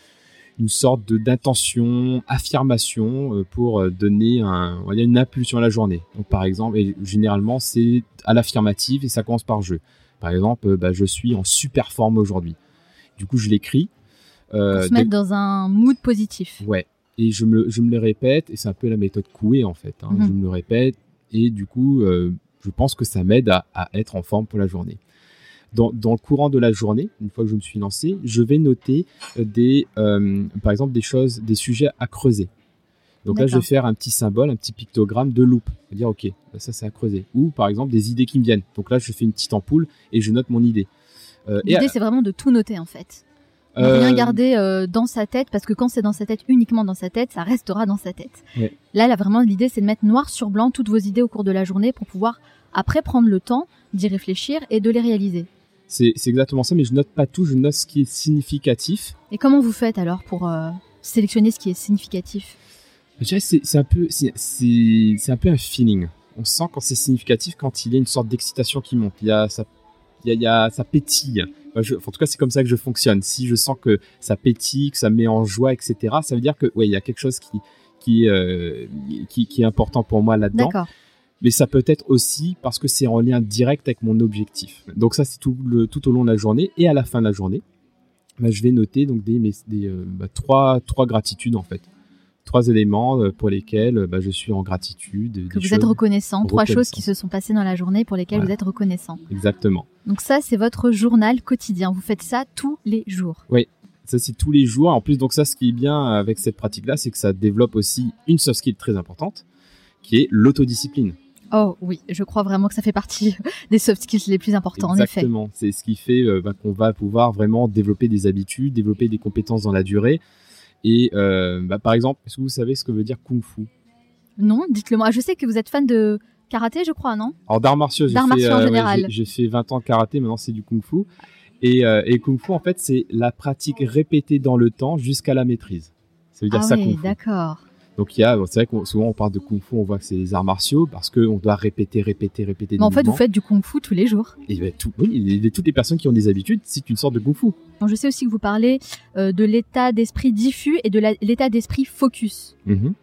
une sorte de d'intention, affirmation euh, pour euh, donner un, on va dire une impulsion à la journée. Donc par exemple, et généralement c'est à l'affirmative et ça commence par je. Par exemple, bah, je suis en super forme aujourd'hui. Du coup, je l'écris. Euh, pour se mettre dans un mood positif. Ouais. Et je me, je me le répète, et c'est un peu la méthode Coué en fait. Hein. Mhm. Je me le répète, et du coup, je pense que ça m'aide à, à, être en forme pour la journée dans, dans, le courant de la journée, une fois que je me suis lancé, je vais noter euh, des, euh, par exemple, des choses, des sujets à creuser. Donc là, je vais faire un petit symbole, un petit pictogramme de loupe. dire, OK, bah, ça c'est à creuser. Ou par exemple, des idées qui me viennent. Donc là, je fais une petite ampoule et je note mon idée. Euh, L'idée, c'est vraiment de tout noter en fait. Ne rien garder dans sa tête parce que quand c'est dans sa tête, uniquement dans sa tête, ça restera dans sa tête. Là, là, vraiment, l'idée, c'est de mettre noir sur blanc toutes vos idées au cours de la journée pour pouvoir après prendre le temps d'y réfléchir et de les réaliser. C'est exactement ça, mais je note pas tout, je note ce qui est significatif. Et comment vous faites alors pour euh, sélectionner ce qui est significatif? C'est un peu, c'est un peu un feeling. On sent quand c'est significatif, quand il y a une sorte d'excitation qui monte. Il y a ça, il y a, ça pétille. En tout cas, c'est comme ça que je fonctionne. Si je sens que ça pétille, que ça met en joie, etc., ça veut dire que ouais, il y a quelque chose qui qui, euh, qui, qui est important pour moi là-dedans. Mais ça peut être aussi parce que c'est en lien direct avec mon objectif. Donc ça, c'est tout, le, tout au long de la journée et à la fin de la journée, bah, je vais noter donc des, des euh, bah, trois, trois gratitudes en fait. Trois éléments euh, pour lesquels bah, je suis en gratitude. Que vous êtes reconnaissant. Trois choses qui se sont passées dans la journée pour lesquelles vous êtes reconnaissant. Exactement. Donc ça, c'est votre journal quotidien. Vous faites ça tous les jours. Oui, ça c'est tous les jours. En plus, donc ça, ce qui est bien avec cette pratique-là, c'est que ça développe aussi une soft skill très importante, qui est l'autodiscipline. Oh oui, je crois vraiment que ça fait partie *laughs* des soft skills les plus importants, en effet. Exactement, c'est ce qui fait euh, bah, qu'on va pouvoir vraiment développer des habitudes, développer des compétences dans la durée. Et euh, bah, par exemple, est-ce que vous savez ce que veut dire kung fu? Non, dites-le moi. Je sais que vous êtes fan de karaté, je crois, non? Alors d'arts martiaux, j'ai fait, en euh, général. j'ai fait 20 ans de karaté, maintenant c'est du kung fu. Et, et kung fu, en fait, c'est la pratique répétée dans le temps jusqu'à la maîtrise. Ça veut dire ah ça oui, d'accord. Donc il y a, c'est vrai que souvent on parle de kung fu, on voit que c'est les arts martiaux parce qu'on doit répéter, répéter, répéter. Mais en fait, vous faites du kung fu tous les jours. Et ben, tout, oui, toutes les personnes qui ont des habitudes, c'est une sorte de kung fu. je sais aussi que vous parlez euh, de l'état d'esprit diffus et de l'état d'esprit focus. Mhm.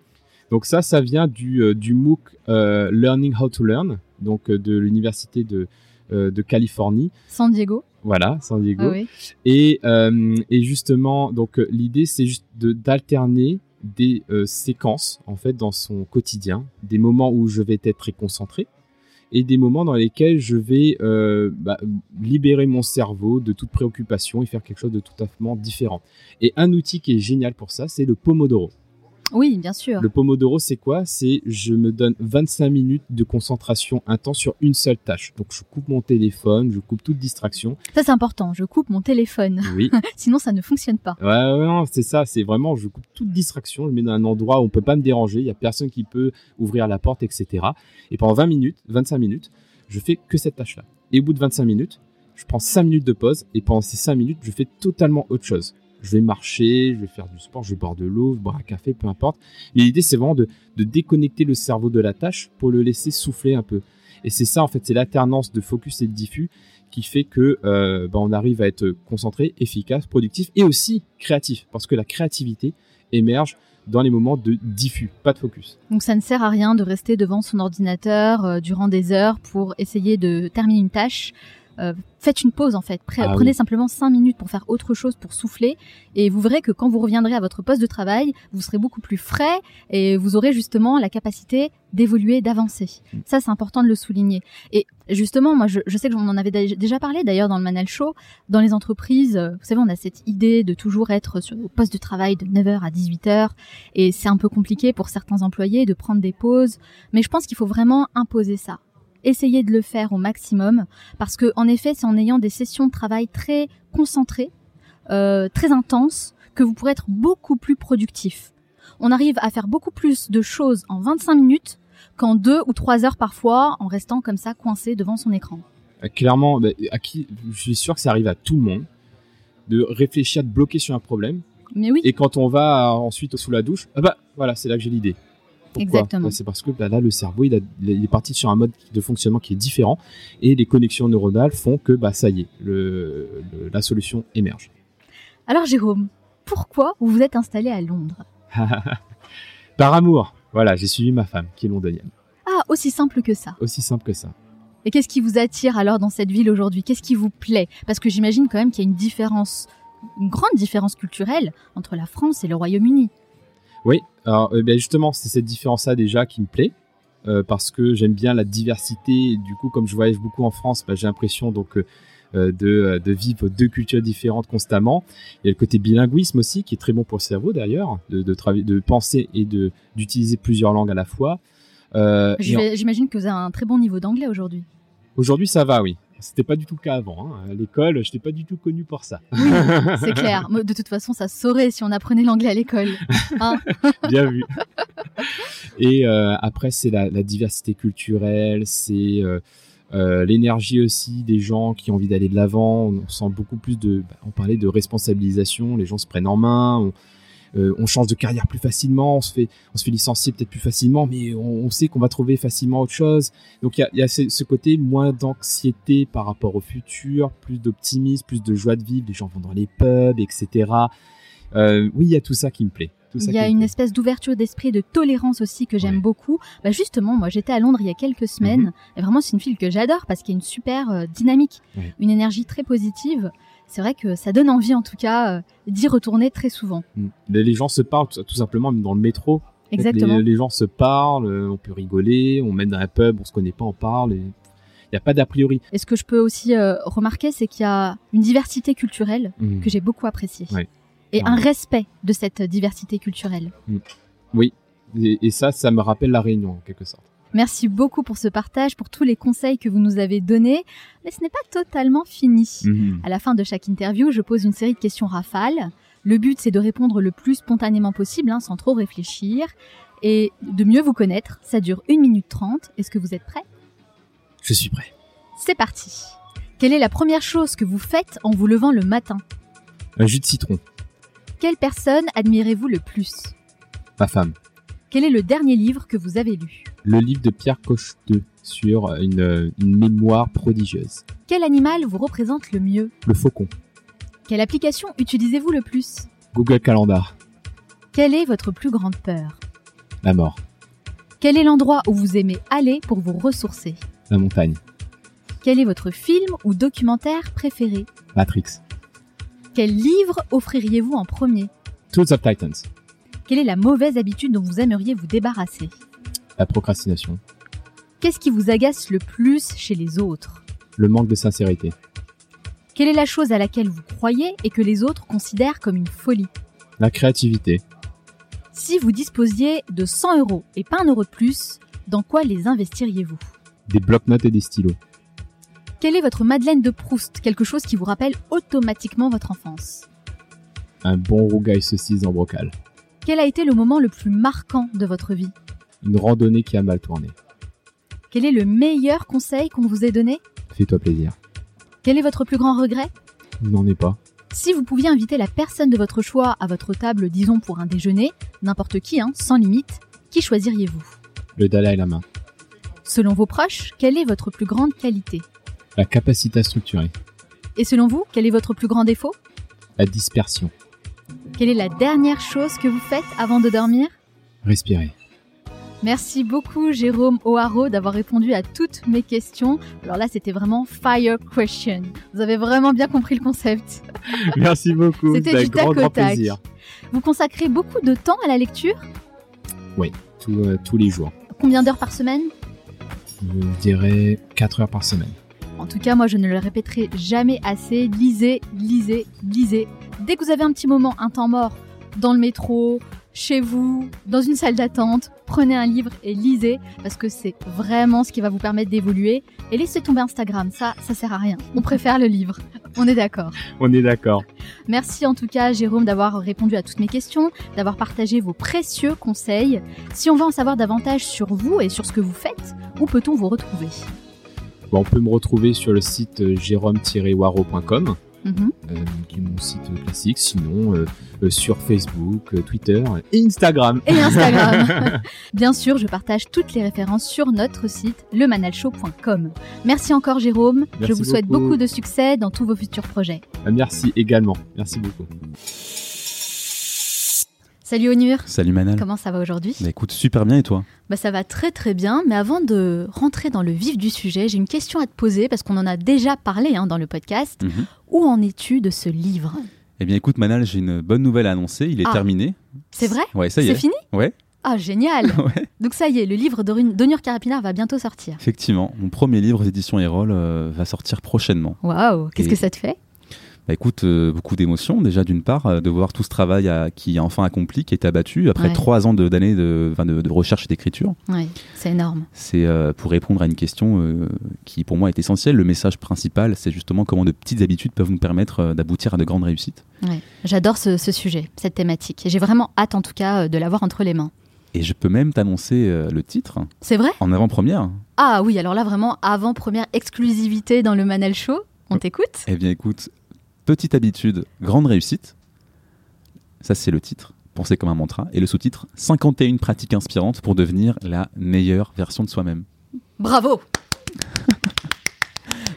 Donc ça, ça vient du, euh, du MOOC euh, Learning How to Learn, donc de l'université de, de Californie. San Diego. Voilà, San Diego. Ah et, et justement, donc l'idée, c'est juste d'alterner des euh, séquences en fait dans son quotidien, des moments où je vais être très concentré et des moments dans lesquels je vais euh, bah, libérer mon cerveau de toute préoccupation et faire quelque chose de tout à fait différent. Et un outil qui est génial pour ça, c'est le Pomodoro. Oui, bien sûr. Le Pomodoro, c'est quoi? C'est je me donne 25 minutes de concentration intense sur une seule tâche. Donc je coupe mon téléphone, je coupe toute distraction. Ça c'est important, je coupe mon téléphone. Oui. *laughs* Sinon ça ne fonctionne pas. Ouais, ouais non, c'est ça, c'est vraiment je coupe toute distraction, je mets dans un endroit où on peut pas me déranger, il y a personne qui peut ouvrir la porte, etc. Et pendant 20 minutes, 25 minutes, je fais que cette tâche-là. Et au bout de 25 minutes, je prends 5 minutes de pause et pendant ces 5 minutes, je fais totalement autre chose je vais marcher, je vais faire du sport, je vais boire de l'eau, boire un café, peu importe. l'idée, c'est vraiment de, déconnecter le cerveau de la tâche pour le laisser souffler un peu. Et c'est ça, en fait, c'est l'alternance de focus et de diffus qui fait que euh, bah, on arrive à être concentré, efficace, productif et aussi créatif. Parce que la créativité émerge dans les moments de diffus, pas de focus. Donc ça ne sert à rien de rester devant son ordinateur euh, durant des heures pour essayer de terminer une tâche. Euh, faites une pause en fait. Ah prenez simplement 5 minutes pour faire autre chose, pour souffler, et vous verrez que quand vous reviendrez à votre poste de travail, vous serez beaucoup plus frais et vous aurez justement la capacité d'évoluer, d'avancer. Mm. Ça, c'est important de le souligner. Et justement, moi, je, sais que j'en en avais déjà parlé d'ailleurs dans le Manal Show. Dans les entreprises, euh, vous savez, on a cette idée de toujours être sur le poste de travail de 9h à 18h, et c'est un peu compliqué pour certains employés de prendre des pauses, mais je pense qu'il faut vraiment imposer ça essayez de le faire au maximum parce que en effet, c'est en ayant des sessions de travail très concentrées, euh, très intenses, que vous pourrez être beaucoup plus productif. On arrive à faire beaucoup plus de choses en 25 minutes qu'en deux ou trois heures parfois en restant comme ça coincé devant son écran. Euh, clairement, bah, à qui, je suis sûr que ça arrive à tout le monde de réfléchir, de bloquer sur un problème. Mais oui. Et quand on va ensuite sous la douche, ah bah voilà, c'est là que j'ai l'idée. Pourquoi? Exactement. C'est parce que bah, là, le cerveau, il, a- il est parti sur un mode de fonctionnement qui est différent et les connexions neuronales font que bah, ça y est, le- le- la solution émerge. Alors Jérôme, pourquoi vous vous êtes installé à Londres? *laughs* Par amour, voilà, j'ai suivi ma femme qui est londonienne. Ah, aussi simple que ça. Aussi simple que ça. Et qu'est-ce qui vous attire alors dans cette ville aujourd'hui? Qu'est-ce qui vous plaît? Parce que j'imagine quand même qu'il y a une différence, une grande différence culturelle entre la France et le Royaume-Uni. Oui, alors euh, ben, justement, c'est cette différence-là déjà qui me plaît. euh, parce que j'aime bien la diversité. Et du coup, comme je voyage beaucoup en France, bah, j'ai l'impression donc euh, de, de vivre deux cultures différentes constamment. Il y a le côté bilinguisme aussi, qui est très bon pour le cerveau d'ailleurs, de, de, penser et d'utiliser plusieurs langues à la fois. Euh, en- J'imagine que vous avez un très bon niveau d'anglais aujourd'hui. Aujourd'hui, ça va, oui. C'était pas du tout le cas avant. hein. À l'école, je n'étais pas du tout connu pour ça. *laughs* C'est clair. De toute façon, ça se saurait si on apprenait l'anglais à l'école. Hein *laughs* Bien vu. Et euh, après, c'est la, la diversité culturelle, c'est euh, euh, l'énergie aussi des gens qui ont envie d'aller de l'avant. On sent beaucoup plus de. bah, on parlait de responsabilisation, les gens se prennent en main. On, euh, on change de carrière plus facilement, on se fait, on se fait licencier peut-être plus facilement, mais on, on sait qu'on va trouver facilement autre chose. Donc il y a, il y a ce, côté moins d'anxiété par rapport au futur, plus d'optimisme, plus de joie de vivre. Les gens vont dans les pubs, etc. Euh, oui, il y a tout ça qui me plaît. Il y a une espèce d'ouverture d'esprit, de tolérance aussi que j'aime Ouais. beaucoup. Bah justement, moi j'étais à Londres il y a quelques semaines Mhm. et vraiment c'est une ville que j'adore parce qu'il y a une super euh, dynamique, Ouais. une énergie très positive. C'est vrai que ça donne envie en tout cas euh, d'y retourner très souvent. Mm. Les, gens se parlent tout, simplement même dans le métro. Exactement. Les, les gens se parlent, euh, on peut rigoler, on mène dans un pub, on se connaît pas, on parle. et Il n'y a pas d'a priori. Et ce que je peux aussi euh, remarquer, c'est qu'il y a une diversité culturelle Mm. que j'ai beaucoup appréciée. Ouais. Et Ouais. un respect de cette diversité culturelle. Et, et ça, ça me rappelle la Réunion en quelque sorte. Merci beaucoup pour ce partage, pour tous les conseils que vous nous avez donnés. Mais ce n'est pas totalement fini. Mhm. À la fin de chaque interview, je pose une série de questions rafales. Le but, c'est de répondre le plus spontanément possible, hein, sans trop réfléchir, et de mieux vous connaître. Ça dure 1 minute 30. Est-ce que vous êtes prêts? Je suis prêt. C'est parti. Quelle est la première chose que vous faites en vous levant le matin? Un jus de citron. Quelle personne admirez-vous le plus? Ma femme. Quel est le dernier livre que vous avez lu? Le livre de Pierre Cocheteux sur une, euh, une mémoire prodigieuse. Quel animal vous représente le mieux? Le faucon. Quelle application utilisez-vous le plus? Google Calendar. Quelle est votre plus grande peur? La mort. Quel est l'endroit où vous aimez aller pour vous ressourcer? La montagne. Quel est votre film ou documentaire préféré? Matrix. Quel livre offririez-vous en premier? Tools of Titans. Quelle est la mauvaise habitude dont vous aimeriez vous débarrasser? La procrastination. Qu'est-ce qui vous agace le plus chez les autres? Le manque de sincérité. Quelle est la chose à laquelle vous croyez et que les autres considèrent comme une folie? La créativité. Si vous disposiez de 100 euros et pas un euro de plus, dans quoi les investiriez-vous? Des blocs-notes et des stylos. Quelle est votre Madeleine de Proust Quelque chose qui vous rappelle automatiquement votre enfance? Un bon rougail saucisse en brocal. Quel a été le moment le plus marquant de votre vie? Une randonnée qui a mal tourné. Quel est le meilleur conseil qu'on vous ait donné? Fais-toi plaisir. Quel est votre plus grand regret? N'en est pas. Si vous pouviez inviter la personne de votre choix à votre table, disons pour un déjeuner, n'importe qui, hein, sans limite, qui choisiriez-vous? Le Dalai Lama. Selon vos proches, quelle est votre plus grande qualité? La capacité à structurer. Et selon vous, quel est votre plus grand défaut? La dispersion. Quelle est la dernière chose que vous faites avant de dormir? Respirer. Merci beaucoup Jérôme O'Haraud d'avoir répondu à toutes mes questions. Alors là, c'était vraiment fire question. Vous avez vraiment bien compris le concept. *laughs* Merci beaucoup. C'était du grand, tac grand plaisir. Vous consacrez beaucoup de temps à la lecture Tout, euh, tous les jours. Combien d'heures par semaine Je dirais 4 heures par semaine. En tout cas, moi, je ne le répéterai jamais assez. Lisez, lisez, lisez. Dès que vous avez un petit moment, un temps mort, dans le métro, chez vous, dans une salle d'attente, prenez un livre et lisez, parce que c'est vraiment ce qui va vous permettre d'évoluer. Et laissez tomber Instagram, ça, ça sert à rien. On préfère le livre. On est d'accord. On est d'accord. Merci en tout cas, Jérôme, d'avoir répondu à toutes mes questions, d'avoir partagé vos précieux conseils. Si on veut en savoir davantage sur vous et sur ce que vous faites, où peut-on vous retrouver? Bon, on peut me retrouver sur le site jérôme-waro.com Qui est mon site classique. Sinon, euh, euh, sur Facebook, euh, Twitter et Instagram. Et Instagram. *laughs* *laughs* Bien sûr, je partage toutes les références sur notre site lemanalshow.com. Merci encore Jérôme. je vous souhaite beaucoup. beaucoup de succès dans tous vos futurs projets. Ah, Merci également. Merci beaucoup. Salut Onur. Salut Manal. Comment ça va aujourd'hui Bah écoute, super bien et toi Bah ça va très très bien, mais avant de rentrer dans le vif du sujet, j'ai une question à te poser parce qu'on en a déjà parlé hein, dans le podcast. Mhm. Où en es-tu de ce livre? Eh bien écoute Manal, j'ai une bonne nouvelle à annoncer, il est Ah. terminé. C'est vrai? Ouais, ça y C'est est. fini? Ouais, Ah génial *laughs* ouais. Donc ça y est, le livre d'Onur Carapinard va bientôt sortir. Effectivement, mon premier livre aux éditions Erol euh, va sortir prochainement. Waouh Qu'est-ce que ça te fait? Bah écoute, euh, beaucoup d'émotions déjà d'une part, euh, de voir tout ce travail à- qui est enfin accompli, qui est abattu après Ouais. trois ans de- d'années de, enfin, de, de recherche et d'écriture. Ouais, c'est énorme. C'est euh, pour répondre à une question qui pour moi est essentielle. Le message principal, c'est justement comment de petites habitudes peuvent nous permettre d'aboutir à de grandes réussites. Ouais. J'adore ce, ce sujet, cette thématique. J'ai vraiment hâte en tout cas de l'avoir entre les mains. Et je peux même t'annoncer le titre C'est vrai? En avant-première. Ah oui, alors là vraiment avant-première exclusivité dans le Manal Show. On t'écoute? Eh bien écoute, petite habitude, grande réussite. Ça c'est le titre, pensez comme un mantra. Et le sous-titre, 51 pratiques inspirantes pour devenir la meilleure version de soi-même. Bravo *laughs*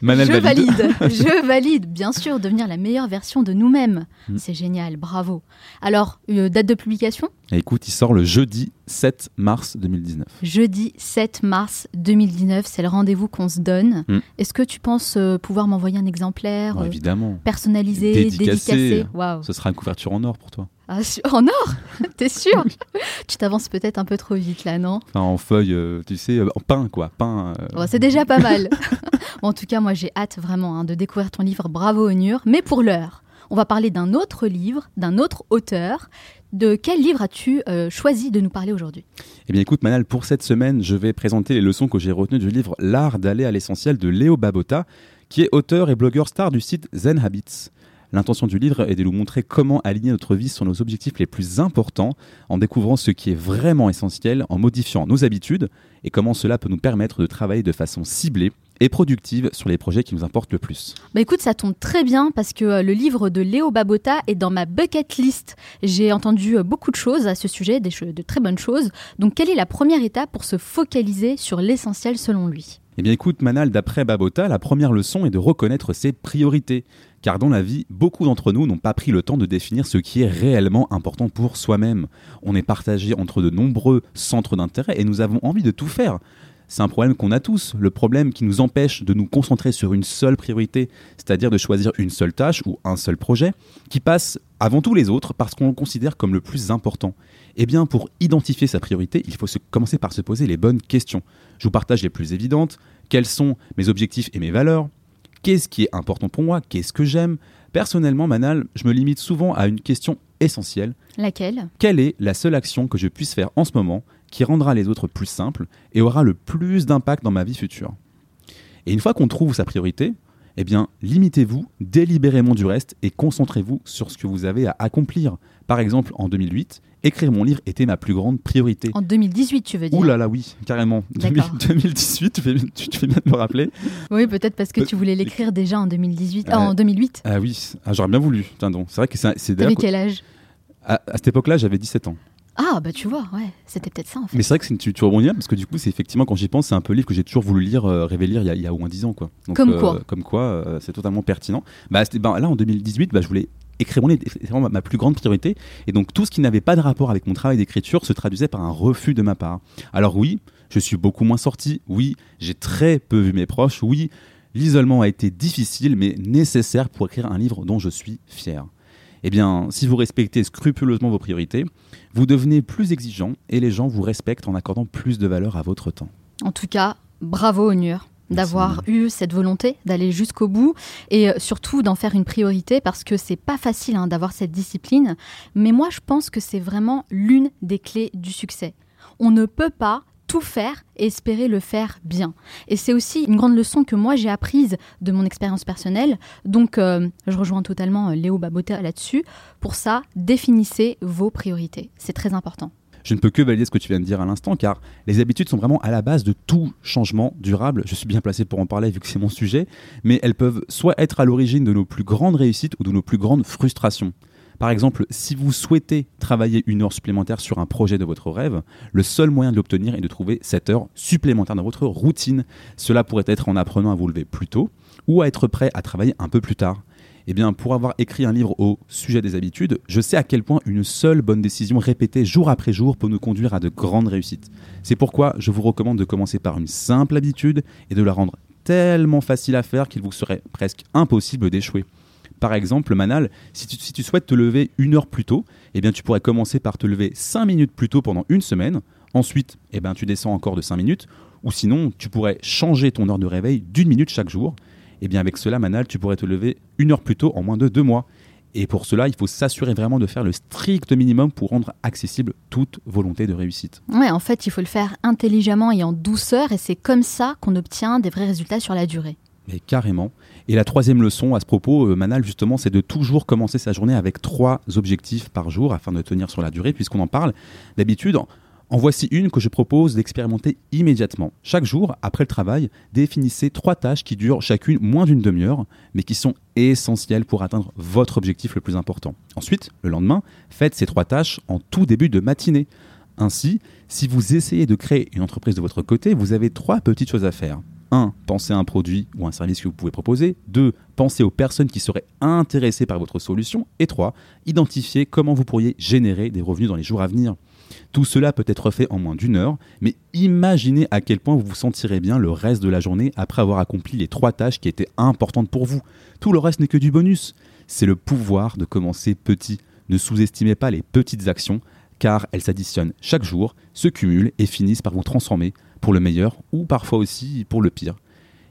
Je valide. valide, *laughs* je valide. Bien sûr, devenir la meilleure version de nous-mêmes. Mm. C'est génial, bravo. Alors, euh, date de publication? Et écoute, il sort le jeudi 7 mars 2019. Jeudi 7 mars 2019, c'est le rendez-vous qu'on se donne. Mm. Est-ce que tu penses euh, pouvoir m'envoyer un exemplaire Bon, euh, évidemment, personnalisé, Dédicacé. dédicacé? Ce sera une couverture en or pour toi. Ah, en or? *laughs* T'es sûr? Tu t'avances peut-être un peu trop vite là, non? Enfin, en feuille, euh, tu sais, en pain quoi, pain. euh, Bon, C'est déjà pas mal. Bon, *laughs* en tout cas, moi j'ai hâte vraiment hein, de découvrir ton livre Bravo Onur. Mais pour l'heure, on va parler d'un autre livre, d'un autre auteur. De quel livre as-tu euh, choisi de nous parler aujourd'hui? Eh bien écoute Manal, pour cette semaine, je vais présenter les leçons que j'ai retenues du livre L'art d'aller à l'essentiel de Léo Babota, qui est auteur et blogueur star du site Zen Habits. L'intention du livre est de nous montrer comment aligner notre vie sur nos objectifs les plus importants, en découvrant ce qui est vraiment essentiel, en modifiant nos habitudes, et comment cela peut nous permettre de travailler de façon ciblée et productive sur les projets qui nous importent le plus. Bah écoute, ça tombe très bien parce que euh, le livre de Léo Babota est dans ma bucket list. J'ai entendu euh, beaucoup de choses à ce sujet, des de très bonnes choses. Donc quelle est la première étape pour se focaliser sur l'essentiel selon lui? Eh bien écoute Manal, d'après Babota, la première leçon est de reconnaître ses priorités. Car dans la vie, beaucoup d'entre nous n'ont pas pris le temps de définir ce qui est réellement important pour soi-même. On est partagé entre de nombreux centres d'intérêt et nous avons envie de tout faire. C'est un problème qu'on a tous, le problème qui nous empêche de nous concentrer sur une seule priorité, c'est-à-dire de choisir une seule tâche ou un seul projet, qui passe avant tous les autres parce qu'on le considère comme le plus important. Eh bien, pour identifier sa priorité, il faut se- commencer par se poser les bonnes questions. Je vous partage les plus évidentes. Quels sont mes objectifs et mes valeurs? Qu'est-ce qui est important pour moi? Qu'est-ce que j'aime? Personnellement, Manal, je me limite souvent à une question essentielle. Laquelle? Quelle est la seule action que je puisse faire en ce moment qui rendra les autres plus simples et aura le plus d'impact dans ma vie future Et une fois qu'on trouve sa priorité, eh bien, limitez-vous délibérément du reste et concentrez-vous sur ce que vous avez à accomplir. Par exemple, en 2008, écrire mon livre était ma plus grande priorité. En 2018, tu veux dire? Ouh là là, oui, carrément. D'accord. 2018, tu fais, tu, tu fais bien de me rappeler. Oui, peut-être parce que tu voulais l'écrire déjà en 2018, Euh, ah, en 2008. Ah oui, ah, j'aurais bien voulu. C'est vrai que c'est d'ailleurs quel âge? À, à cette époque-là, j'avais 17 ans. Ah, bah tu vois, ouais, c'était peut-être ça en fait. Mais c'est vrai que tu, tu rebondis là parce que du coup, c'est effectivement quand j'y pense, c'est un peu le livre que j'ai toujours voulu lire, euh, rêver lire il y, a, il y a au moins 10 ans quoi. Donc, Comme euh, quoi. Comme quoi, euh, c'est totalement pertinent. Bah, c'était- bah, là en 2018, bah, je voulais écrire mon livre, c'est vraiment ma, ma plus grande priorité. Et donc tout ce qui n'avait pas de rapport avec mon travail d'écriture se traduisait par un refus de ma part. Alors oui, je suis beaucoup moins sorti. Oui, j'ai très peu vu mes proches. Oui, l'isolement a été difficile, mais nécessaire pour écrire un livre dont je suis fier. Eh bien, si vous respectez scrupuleusement vos priorités, vous devenez plus exigeant et les gens vous respectent en accordant plus de valeur à votre temps. En tout cas, bravo Onur d'avoir eu cette volonté d'aller jusqu'au bout et euh, surtout d'en faire une priorité parce que c'est pas facile hein, d'avoir cette discipline. Mais moi, je pense que c'est vraiment l'une des clés du succès. On ne peut pas tout faire et espérer le faire bien. Et c'est aussi une grande leçon que moi j'ai apprise de mon expérience personnelle. Donc, euh, je rejoins totalement euh, Léo Babota là-dessus. Pour ça, définissez vos priorités. C'est très important. Je ne peux que valider ce que tu viens de dire à l'instant, car les habitudes sont vraiment à la base de tout changement durable. Je suis bien placé pour en parler vu que c'est mon sujet, mais elles peuvent soit être à l'origine de nos plus grandes réussites ou de nos plus grandes frustrations. Par exemple, si vous souhaitez travailler une heure supplémentaire sur un projet de votre rêve, le seul moyen de l'obtenir est de trouver cette heure supplémentaire dans votre routine. Cela pourrait être en apprenant à vous lever plus tôt ou à être prêt à travailler un peu plus tard. Eh bien, pour avoir écrit un livre au sujet des habitudes, je sais à quel point une seule bonne décision répétée jour après jour peut nous conduire à de grandes réussites. C'est pourquoi je vous recommande de commencer par une simple habitude et de la rendre tellement facile à faire qu'il vous serait presque impossible d'échouer. Par exemple, Manal, si tu, souhaites te lever une heure plus tôt, eh bien, tu pourrais commencer par te lever 5 minutes plus tôt pendant une semaine. Ensuite, eh bien, tu descends encore de 5 minutes. Ou sinon, tu pourrais changer ton heure de réveil d'une minute chaque jour. Eh bien, avec cela, Manal, tu pourrais te lever une heure plus tôt en moins de deux mois. Et pour cela, il faut s'assurer vraiment de faire le strict minimum pour rendre accessible toute volonté de réussite. Ouais, en fait, il faut le faire intelligemment et en douceur, et c'est comme ça qu'on obtient des vrais résultats sur la durée. Mais carrément. Et la troisième leçon à ce propos, euh, Manal, justement, c'est de toujours commencer sa journée avec trois objectifs par jour afin de tenir sur la durée, puisqu'on en parle. D'habitude, en voici une que je propose d'expérimenter immédiatement. Chaque jour, après le travail, définissez trois tâches qui durent chacune moins d'une demi-heure, mais qui sont essentielles pour atteindre votre objectif le plus important. Ensuite, le lendemain, faites ces trois tâches en tout début de matinée. Ainsi, si vous essayez de créer une entreprise de votre côté, vous avez trois petites choses à faire. 1. Pensez à un produit ou un service que vous pouvez proposer. 2. Pensez aux personnes qui seraient intéressées par votre solution. Et 3. Identifiez comment vous pourriez générer des revenus dans les jours à venir. Tout cela peut être fait en moins d'une heure, mais imaginez à quel point vous vous sentirez bien le reste de la journée après avoir accompli les trois tâches qui étaient importantes pour vous. Tout le reste n'est que du bonus. C'est le pouvoir de commencer petit. Ne sous-estimez pas les petites actions, car elles s'additionnent chaque jour, se cumulent et finissent par vous transformer pour le meilleur ou parfois aussi pour le pire.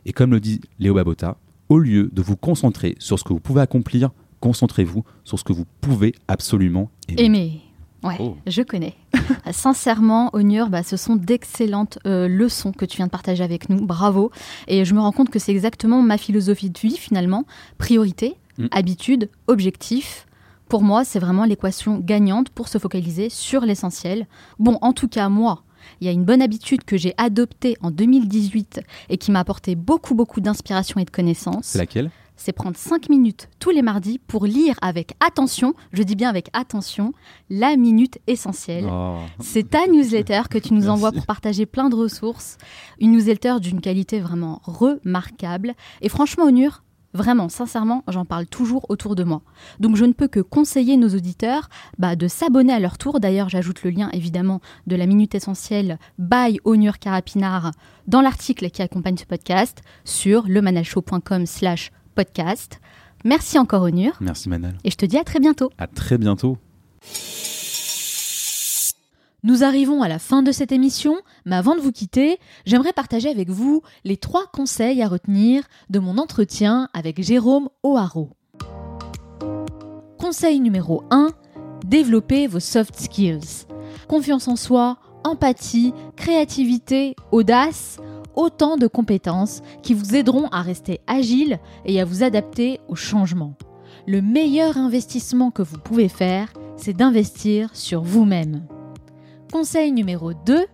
Et comme le dit Léo Babota, au lieu de vous concentrer sur ce que vous pouvez accomplir, concentrez-vous sur ce que vous pouvez absolument aimer. aimer. Ouais, oh. je connais. *laughs* Sincèrement, Onur, bah, ce sont d'excellentes euh, leçons que tu viens de partager avec nous. Bravo. Et je me rends compte que c'est exactement ma philosophie de vie finalement. Priorité, mm. habitude, objectif. Pour moi, c'est vraiment l'équation gagnante pour se focaliser sur l'essentiel. Bon, en tout cas, moi, il y a une bonne habitude que j'ai adoptée en 2018 et qui m'a apporté beaucoup, beaucoup d'inspiration et de connaissances. C'est laquelle? C'est prendre 5 minutes tous les mardis pour lire avec attention, je dis bien avec attention, la minute essentielle. Oh. C'est ta newsletter que tu nous envoies pour partager plein de ressources. Une newsletter d'une qualité vraiment remarquable. Et franchement, Onur, Vraiment, sincèrement, j'en parle toujours autour de moi. Donc je ne peux que conseiller nos auditeurs bah, de s'abonner à leur tour. D'ailleurs, j'ajoute le lien évidemment de la Minute Essentielle by Onur Carapinard dans l'article qui accompagne ce podcast sur lemanalshow.com slash podcast. Merci encore Onur. Merci Manal. Et je te dis à très bientôt. À très bientôt. Nous arrivons à la fin de cette émission, mais avant de vous quitter, j'aimerais partager avec vous les trois conseils à retenir de mon entretien avec Jérôme O'Haraud. Conseil numéro 1, développez vos soft skills. Confiance en soi, empathie, créativité, audace, autant de compétences qui vous aideront à rester agile et à vous adapter aux changements. Le meilleur investissement que vous pouvez faire, c'est d'investir sur vous-même. Conseil numéro 2,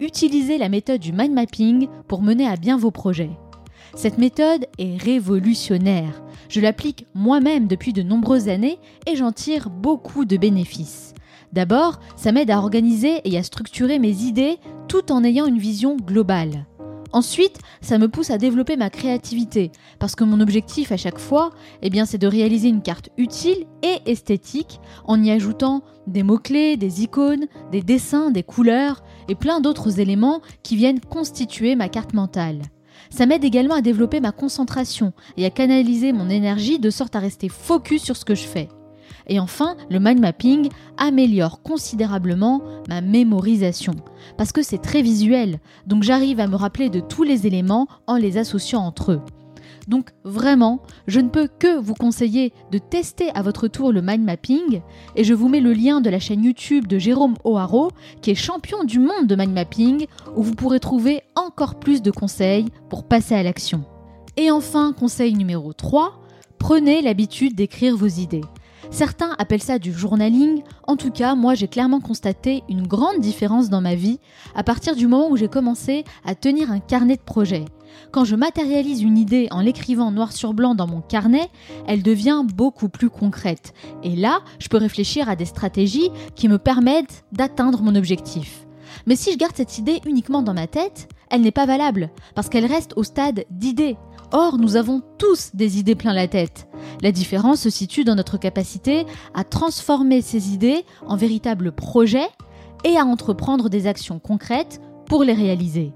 utilisez la méthode du mind mapping pour mener à bien vos projets. Cette méthode est révolutionnaire. Je l'applique moi-même depuis de nombreuses années et j'en tire beaucoup de bénéfices. D'abord, ça m'aide à organiser et à structurer mes idées tout en ayant une vision globale. Ensuite, ça me pousse à développer ma créativité, parce que mon objectif à chaque fois, eh c'est de réaliser une carte utile et esthétique en y ajoutant des mots-clés, des icônes, des dessins, des couleurs et plein d'autres éléments qui viennent constituer ma carte mentale. Ça m'aide également à développer ma concentration et à canaliser mon énergie de sorte à rester focus sur ce que je fais. Et enfin, le mind mapping améliore considérablement ma mémorisation, parce que c'est très visuel, donc j'arrive à me rappeler de tous les éléments en les associant entre eux. Donc vraiment, je ne peux que vous conseiller de tester à votre tour le mind mapping et je vous mets le lien de la chaîne YouTube de Jérôme O'Haraud qui est champion du monde de mind mapping où vous pourrez trouver encore plus de conseils pour passer à l'action. Et enfin, conseil numéro 3, prenez l'habitude d'écrire vos idées. Certains appellent ça du journaling, en tout cas moi j'ai clairement constaté une grande différence dans ma vie à partir du moment où j'ai commencé à tenir un carnet de projet. Quand je matérialise une idée en l'écrivant noir sur blanc dans mon carnet, elle devient beaucoup plus concrète. Et là, je peux réfléchir à des stratégies qui me permettent d'atteindre mon objectif. Mais si je garde cette idée uniquement dans ma tête, elle n'est pas valable, parce qu'elle reste au stade d'idée. Or, nous avons tous des idées plein la tête. La différence se situe dans notre capacité à transformer ces idées en véritables projets et à entreprendre des actions concrètes pour les réaliser.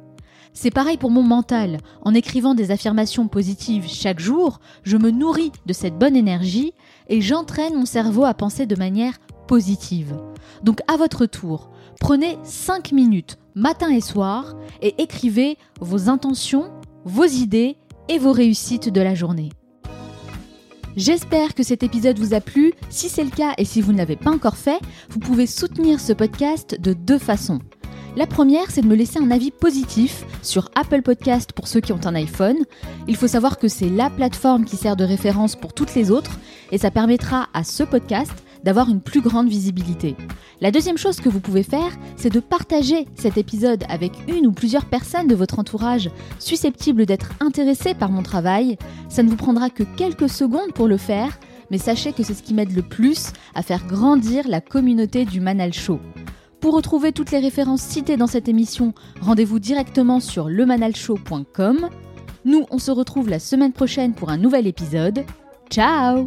C'est pareil pour mon mental. En écrivant des affirmations positives chaque jour, je me nourris de cette bonne énergie et j'entraîne mon cerveau à penser de manière positive. Donc à votre tour, prenez 5 minutes matin et soir et écrivez vos intentions, vos idées et vos réussites de la journée. J'espère que cet épisode vous a plu. Si c'est le cas et si vous ne l'avez pas encore fait, vous pouvez soutenir ce podcast de deux façons. La première, c'est de me laisser un avis positif sur Apple Podcast pour ceux qui ont un iPhone. Il faut savoir que c'est la plateforme qui sert de référence pour toutes les autres et ça permettra à ce podcast d'avoir une plus grande visibilité. La deuxième chose que vous pouvez faire, c'est de partager cet épisode avec une ou plusieurs personnes de votre entourage susceptibles d'être intéressées par mon travail. Ça ne vous prendra que quelques secondes pour le faire, mais sachez que c'est ce qui m'aide le plus à faire grandir la communauté du Manal Show. Pour retrouver toutes les références citées dans cette émission, rendez-vous directement sur lemanalshow.com. Nous, on se retrouve la semaine prochaine pour un nouvel épisode. Ciao